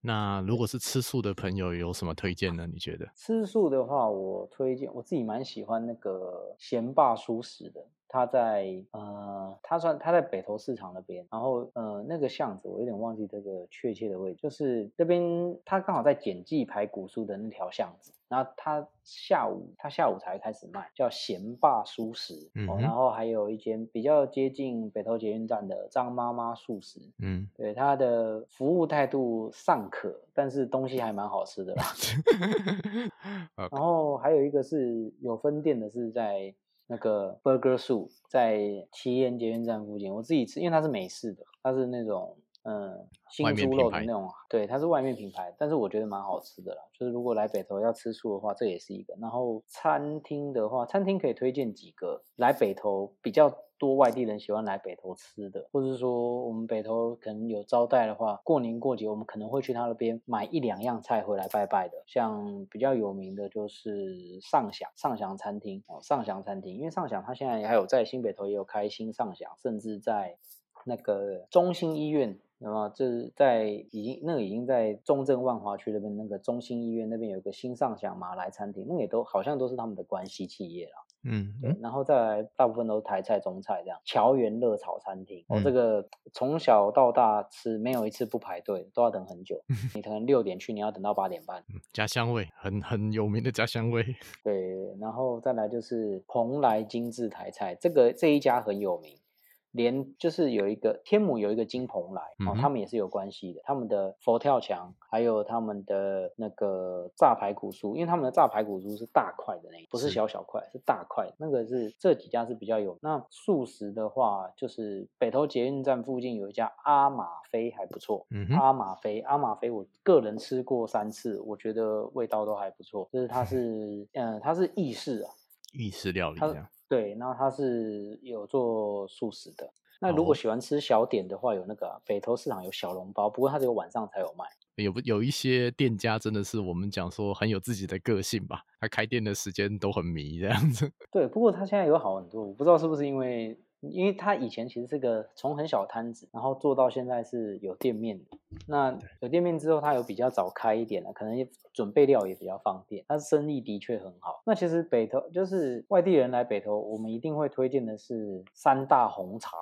那如果是吃素的朋友有什么推荐呢？你觉得？吃素的话，我推荐我自己蛮喜欢那个咸霸蔬食的。他在呃，他算他在北投市场那边，然后呃那个巷子我有点忘记这个确切的位置，就是这边他刚好在简记排骨酥的那条巷子，然后他下午他下午才开始卖，叫咸霸蔬食，嗯、哦，然后还有一间比较接近北投捷运站的张妈妈素食，嗯，对，他的服务态度尚可，但是东西还蛮好吃的啦，然后还有一个是有分店的是在。那个 Burger Soup 在奇岩捷运站附近，我自己吃，因为它是美式的，它是那种嗯新猪肉的那种，对，它是外面品牌，但是我觉得蛮好吃的啦。就是如果来北投要吃素的话，这也是一个。然后餐厅的话，餐厅可以推荐几个来北投比较。多外地人喜欢来北投吃的，或者是说我们北投可能有招待的话，过年过节我们可能会去他那边买一两样菜回来拜拜的。像比较有名的就是上祥上祥餐厅哦，上祥餐厅，因为上祥他现在还有在新北投也有开新上祥，甚至在那个中心医院，那么就是在已经那个已经在中正万华区那边那个中心医院那边有一个新上祥马来餐厅，那个也都好像都是他们的关系企业了。嗯，对，然后再来，大部分都是台菜、中菜这样。桥园热炒餐厅，我、嗯哦、这个从小到大吃，没有一次不排队，都要等很久。你可能六点去，你要等到八点半。家乡味，很很有名的家乡味。对，然后再来就是蓬莱精致台菜，这个这一家很有名。连就是有一个天母有一个金蓬莱哦，他们也是有关系的。他们的佛跳墙，还有他们的那个炸排骨酥，因为他们的炸排骨酥是大块的那，不是小小块，是，是大块。那个是这几家是比较有。那素食的话，就是北投捷运站附近有一家阿玛菲，还不错。嗯，阿玛菲，阿玛菲，我个人吃过三次，我觉得味道都还不错。就是它 是，嗯，它是意式啊，意式料理对，然后他是有做素食的。那如果喜欢吃小点的话，有那个、啊、北投市场有小笼包，不过它只有晚上才有卖。有有一些店家真的是我们讲说很有自己的个性吧，他开店的时间都很迷这样子。对，不过他现在有好很多，我不知道是不是因为。因为他以前其实是个从很小摊子，然后做到现在是有店面的。那有店面之后，他有比较早开一点了，可能准备料也比较方便。他生意的确很好。那其实北投就是外地人来北投，我们一定会推荐的是三大红茶。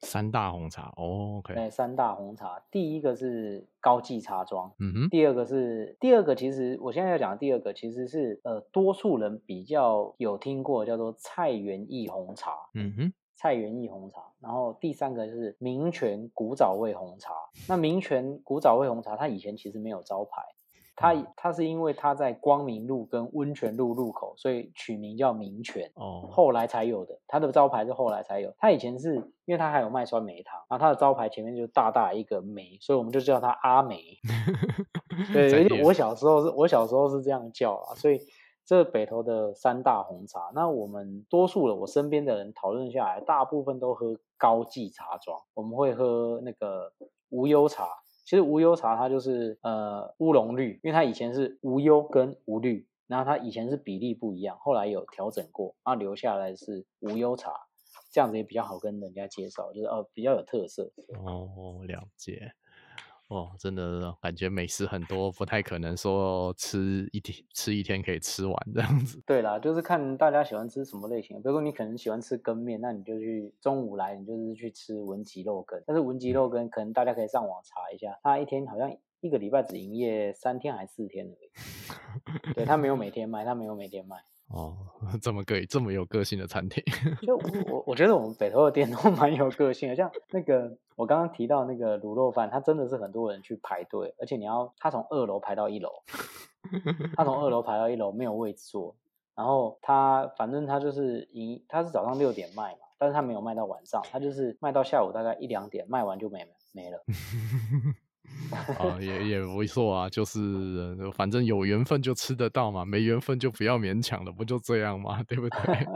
三大红茶，哦，OK。对，三大红茶，第一个是高记茶庄，嗯哼。第二个是第二个，其实我现在要讲的第二个，其实是呃，多数人比较有听过，叫做菜园艺红茶，嗯哼。菜园艺红茶，然后第三个就是民权古早味红茶。那民权古早味红茶，它以前其实没有招牌，它它是因为它在光明路跟温泉路路口，所以取名叫明泉哦，后来才有的。它的招牌是后来才有，它以前是因为它还有卖酸梅汤，然后它的招牌前面就大大一个梅，所以我们就叫它阿梅。对，我小时候是我小时候是这样叫啊，所以。这北投的三大红茶，那我们多数的我身边的人讨论下来，大部分都喝高级茶庄。我们会喝那个无忧茶，其实无忧茶它就是呃乌龙绿，因为它以前是无忧跟无绿，然后它以前是比例不一样，后来有调整过，然后留下来是无忧茶，这样子也比较好跟人家介绍，就是呃比较有特色。哦，了解。哦，真的感觉美食很多，不太可能说吃一天吃一天可以吃完这样子。对啦，就是看大家喜欢吃什么类型。比如说你可能喜欢吃羹面，那你就去中午来，你就是去吃文吉肉羹。但是文吉肉羹可能大家可以上网查一下，它一天好像一个礼拜只营业三天还是四天而已。对，它没有每天卖，它没有每天卖。哦，这么个这么有个性的餐厅，就我我觉得我们北投的店都 蛮有个性的，像那个我刚刚提到那个卤肉饭，它真的是很多人去排队，而且你要他从二楼排到一楼，他从二楼排到一楼没有位置坐，然后他反正他就是一他是早上六点卖嘛，但是他没有卖到晚上，他就是卖到下午大概一两点，卖完就没没了。啊，也也不错啊，就是反正有缘分就吃得到嘛，没缘分就不要勉强了，不就这样吗？对不对？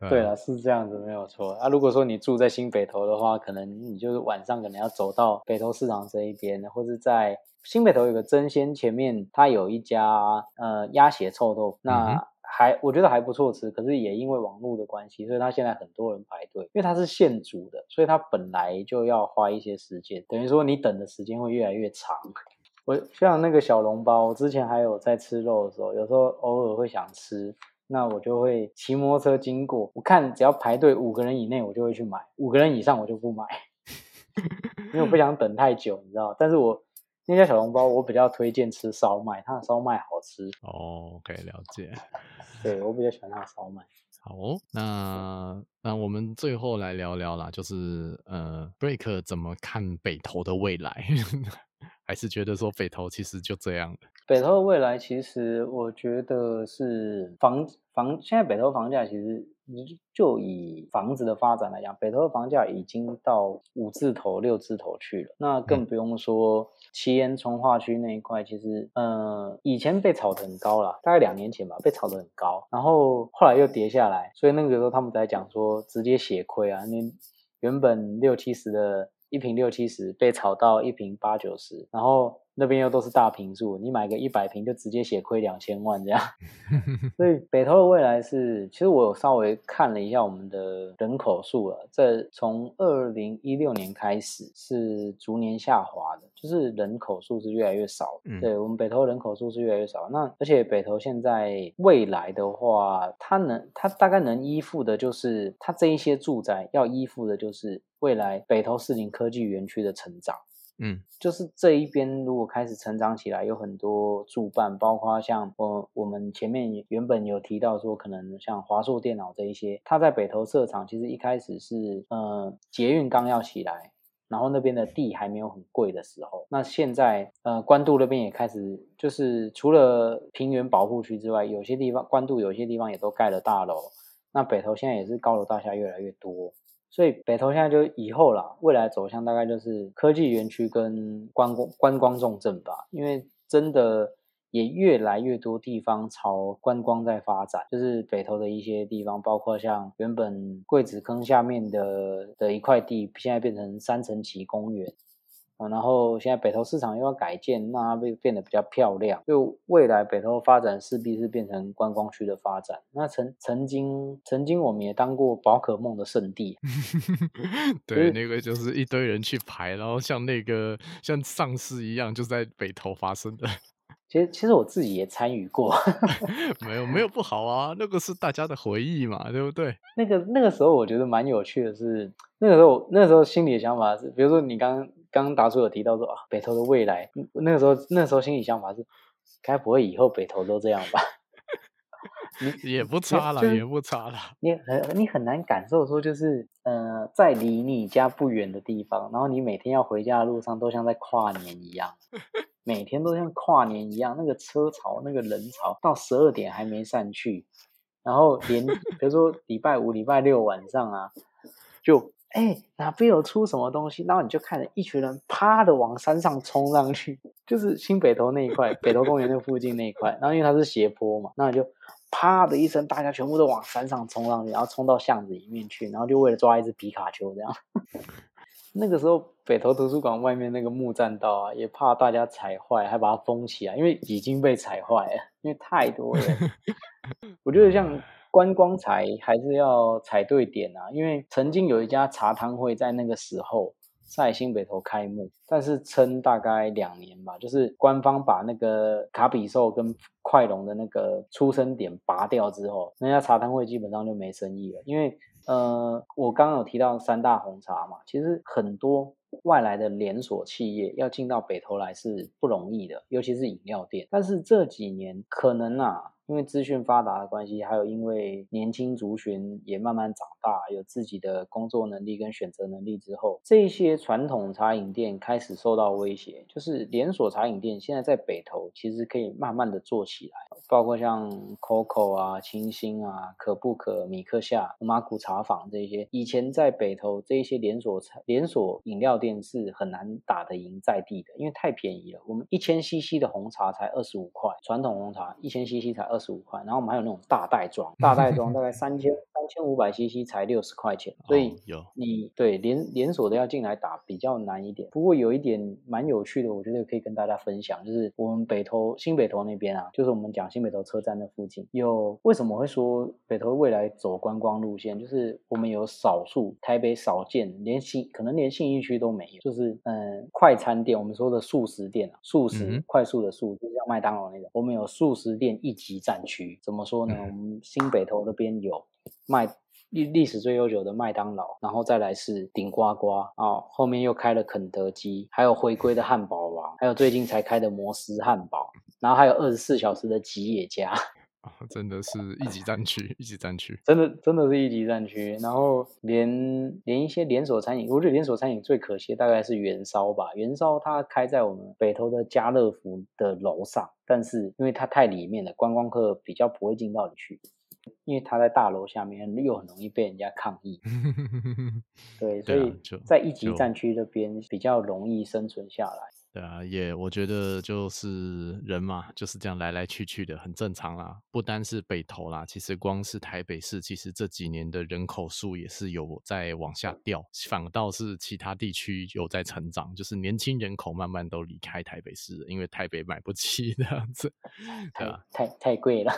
对了，是这样子，没有错。啊，如果说你住在新北投的话，可能你就是晚上可能要走到北投市场这一边，或者在新北投有个真鲜前面，它有一家呃鸭血臭豆腐，那。还我觉得还不错吃，可是也因为网络的关系，所以他现在很多人排队，因为它是现煮的，所以它本来就要花一些时间，等于说你等的时间会越来越长。我像那个小笼包，我之前还有在吃肉的时候，有时候偶尔会想吃，那我就会骑摩托车经过，我看只要排队五个人以内，我就会去买，五个人以上我就不买，因为我不想等太久，你知道，但是我。那家小笼包，我比较推荐吃烧麦，它的烧麦好吃。哦，可以了解。对，我比较喜欢它的烧麦。好哦，那那我们最后来聊聊啦，就是呃，Break 怎么看北投的未来？还是觉得说北投其实就这样？北投的未来，其实我觉得是房房，现在北投房价其实。就以房子的发展来讲，北投的房价已经到五字头、六字头去了。那更不用说七烟从化区那一块，其实呃以前被炒得很高了，大概两年前吧，被炒得很高，然后后来又跌下来。所以那个时候他们在讲说，直接血亏啊，你原本六七十的一瓶六七十，被炒到一瓶八九十，然后。那边又都是大瓶数，你买个一百瓶就直接血亏两千万这样，所以 北投的未来是，其实我有稍微看了一下我们的人口数了，这从二零一六年开始是逐年下滑的，就是人口数是越来越少。嗯，对，我们北投人口数是越来越少，那而且北投现在未来的话，它能它大概能依附的就是它这一些住宅要依附的就是未来北投士林科技园区的成长。嗯，就是这一边如果开始成长起来，有很多助办，包括像我我们前面原本有提到说，可能像华硕电脑这一些，它在北投设厂，其实一开始是呃捷运刚要起来，然后那边的地还没有很贵的时候，那现在呃关渡那边也开始，就是除了平原保护区之外，有些地方关渡有些地方也都盖了大楼，那北投现在也是高楼大厦越来越多。所以北投现在就以后啦，未来走向大概就是科技园区跟观光观光重镇吧，因为真的也越来越多地方朝观光在发展，就是北投的一些地方，包括像原本桂子坑下面的的一块地，现在变成三层旗公园。然后现在北投市场又要改建，那它会变得比较漂亮。就未来北投发展势必是变成观光区的发展。那曾曾经曾经我们也当过宝可梦的圣地，对，那个就是一堆人去排，然后像那个像丧尸一样，就在北投发生的。其实其实我自己也参与过，没有没有不好啊，那个是大家的回忆嘛，对不对？那个那个时候我觉得蛮有趣的是，那个时候那个时候心里的想法是，比如说你刚刚。达叔有提到说啊，北投的未来，那个时候那个时候心里想法是，该不会以后北投都这样吧？你也不差了，也不差了。你很你很难感受说，就是呃，在离你家不远的地方，然后你每天要回家的路上都像在跨年一样。每天都像跨年一样，那个车潮、那个人潮到十二点还没散去，然后连 比如说礼拜五、礼拜六晚上啊，就哎哪边有出什么东西，然后你就看着一群人啪的往山上冲上去，就是新北投那一块，北投公园那附近那一块，然后因为它是斜坡嘛，那你就啪的一声，大家全部都往山上冲上去，然后冲到巷子里面去，然后就为了抓一只皮卡丘这样。那个时候，北投图书馆外面那个木栈道啊，也怕大家踩坏，还把它封起来，因为已经被踩坏了，因为太多了。我觉得像观光财还是要踩对点啊，因为曾经有一家茶汤会在那个时候在新北投开幕，但是撑大概两年吧，就是官方把那个卡比兽跟快龙的那个出生点拔掉之后，那家茶汤会基本上就没生意了，因为。呃，我刚刚有提到三大红茶嘛，其实很多外来的连锁企业要进到北投来是不容易的，尤其是饮料店。但是这几年可能啊。因为资讯发达的关系，还有因为年轻族群也慢慢长大，有自己的工作能力跟选择能力之后，这些传统茶饮店开始受到威胁。就是连锁茶饮店现在在北投其实可以慢慢的做起来，包括像 COCO 啊、清新啊、可不可、米克夏、马古茶坊这些，以前在北投这一些连锁茶连锁饮料店是很难打得赢在地的，因为太便宜了。我们一千 CC 的红茶才二十五块，传统红茶一千 CC 才二。二十五块，然后我们还有那种大袋装，大袋装大概三千三千五百 CC 才六十块钱，所以有你对连连锁的要进来打比较难一点。不过有一点蛮有趣的，我觉得可以跟大家分享，就是我们北投新北投那边啊，就是我们讲新北投车站的附近有为什么会说北投未来走观光路线，就是我们有少数台北少见，连信可能连信义区都没有，就是嗯快餐店，我们说的素食店啊，速食、嗯、快速的速，就像麦当劳那种，我们有素食店一级战区怎么说呢？我们新北投那边有麦历历史最悠久的麦当劳，然后再来是顶呱呱啊，后面又开了肯德基，还有回归的汉堡王，还有最近才开的摩斯汉堡，然后还有二十四小时的吉野家。真的是一级战区，一级战区，真的真的是一级战区。然后连连一些连锁餐饮，我觉得连锁餐饮最可惜的大概是元烧吧。元烧它开在我们北投的家乐福的楼上，但是因为它太里面了，观光客比较不会进到里去。因为它在大楼下面，又很容易被人家抗议。对，所以在一级战区这边比较容易生存下来。对啊，也我觉得就是人嘛，就是这样来来去去的，很正常啦。不单是北投啦，其实光是台北市，其实这几年的人口数也是有在往下掉，反倒是其他地区有在成长，就是年轻人口慢慢都离开台北市，因为台北买不起 这样子，对吧？太太贵了。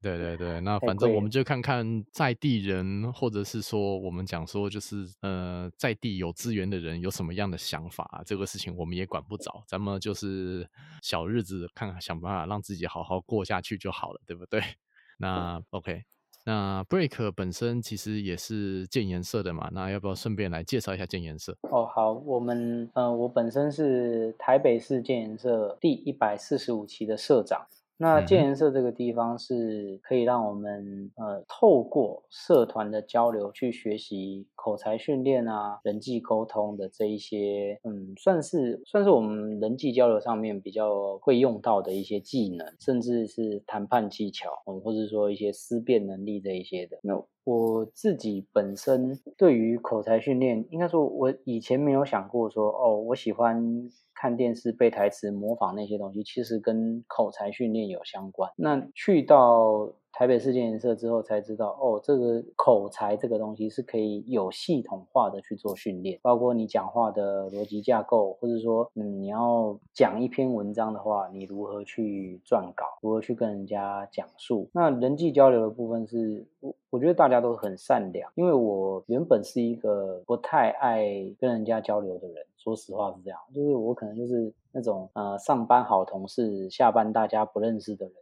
对对对，那反正我们就看看在地人，或者是说我们讲说就是呃在地有资源的人有什么样的想法啊，这个事情我们也管不着，咱们就是小日子看看想办法让自己好好过下去就好了，对不对？那 OK，那 Break 本身其实也是建研社的嘛，那要不要顺便来介绍一下建研社？哦，好，我们呃我本身是台北市建研社第一百四十五期的社长。那建研社这个地方是可以让我们呃透过社团的交流去学习口才训练啊、人际沟通的这一些，嗯，算是算是我们人际交流上面比较会用到的一些技能，甚至是谈判技巧，嗯，或者说一些思辨能力这一些的。那我自己本身对于口才训练，应该说我以前没有想过说，哦，我喜欢。看电视背台词、模仿那些东西，其实跟口才训练有相关。那去到台北市建研社之后，才知道哦，这个口才这个东西是可以有系统化的去做训练，包括你讲话的逻辑架构，或者说，嗯，你要讲一篇文章的话，你如何去撰稿，如何去跟人家讲述。那人际交流的部分是，我我觉得大家都很善良，因为我原本是一个不太爱跟人家交流的人。说实话是这样，就是我可能就是那种呃上班好同事，下班大家不认识的人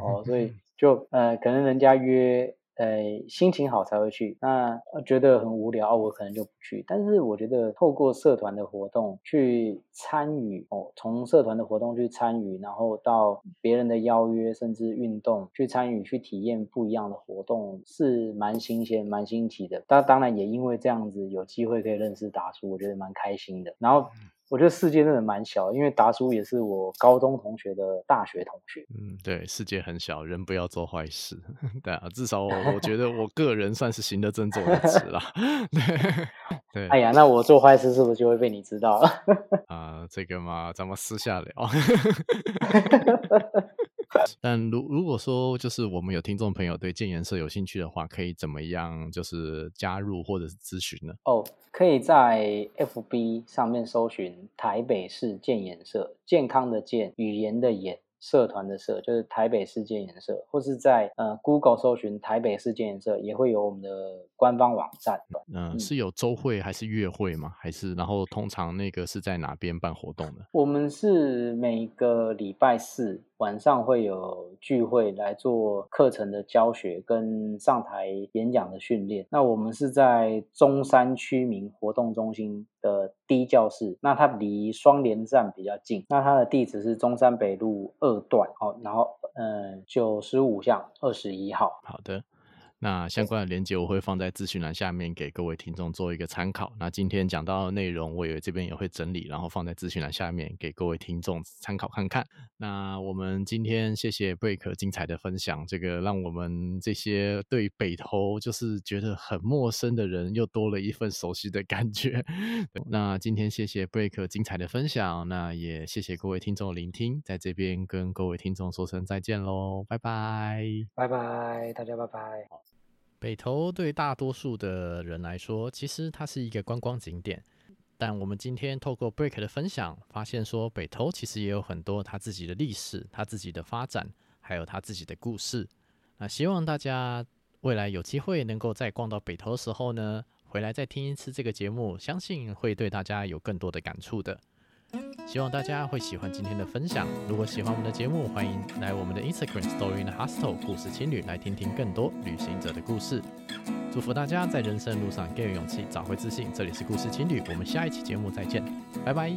哦，所以 就呃可能人家约。呃，心情好才会去，那觉得很无聊，我可能就不去。但是我觉得透过社团的活动去参与，哦，从社团的活动去参与，然后到别人的邀约，甚至运动去参与，去体验不一样的活动，是蛮新鲜、蛮新奇的。那当然也因为这样子有机会可以认识达叔，我觉得蛮开心的。然后。我觉得世界真的蛮小，因为达叔也是我高中同学的大学同学。嗯，对，世界很小，人不要做坏事。对啊，至少我，我觉得 我个人算是行得正坐得直啦。对 对。哎呀，那我做坏事是不是就会被你知道了？啊、呃，这个嘛，咱们私下聊。但如如果说就是我们有听众朋友对建研社有兴趣的话，可以怎么样就是加入或者是咨询呢？哦，可以在 FB 上面搜寻台北市建研社，健康的健，语言的言。社团的社就是台北市建研社，或是在呃 Google 搜寻台北市建研社，也会有我们的官方网站。嗯，嗯是有周会还是月会吗？还是然后通常那个是在哪边办活动的？我们是每个礼拜四晚上会有聚会来做课程的教学跟上台演讲的训练。那我们是在中山区民活动中心的 D 教室，那它离双联站比较近。那它的地址是中山北路二段，好，然后嗯九十五巷二十一号。好的。那相关的连接我会放在资讯栏下面，给各位听众做一个参考。那今天讲到的内容，我以为这边也会整理，然后放在资讯栏下面给各位听众参考看看。那我们今天谢谢贝克精彩的分享，这个让我们这些对北投就是觉得很陌生的人又多了一份熟悉的感觉。那今天谢谢贝克精彩的分享，那也谢谢各位听众聆听，在这边跟各位听众说声再见喽，拜拜，拜拜，大家拜拜。北投对大多数的人来说，其实它是一个观光景点。但我们今天透过 Break 的分享，发现说北投其实也有很多它自己的历史、它自己的发展，还有它自己的故事。那希望大家未来有机会能够再逛到北投的时候呢，回来再听一次这个节目，相信会对大家有更多的感触的。希望大家会喜欢今天的分享。如果喜欢我们的节目，欢迎来我们的 Instagram Story in the Hostel 故事情侣来听听更多旅行者的故事。祝福大家在人生路上更有勇气，找回自信。这里是故事情侣，我们下一期节目再见，拜拜。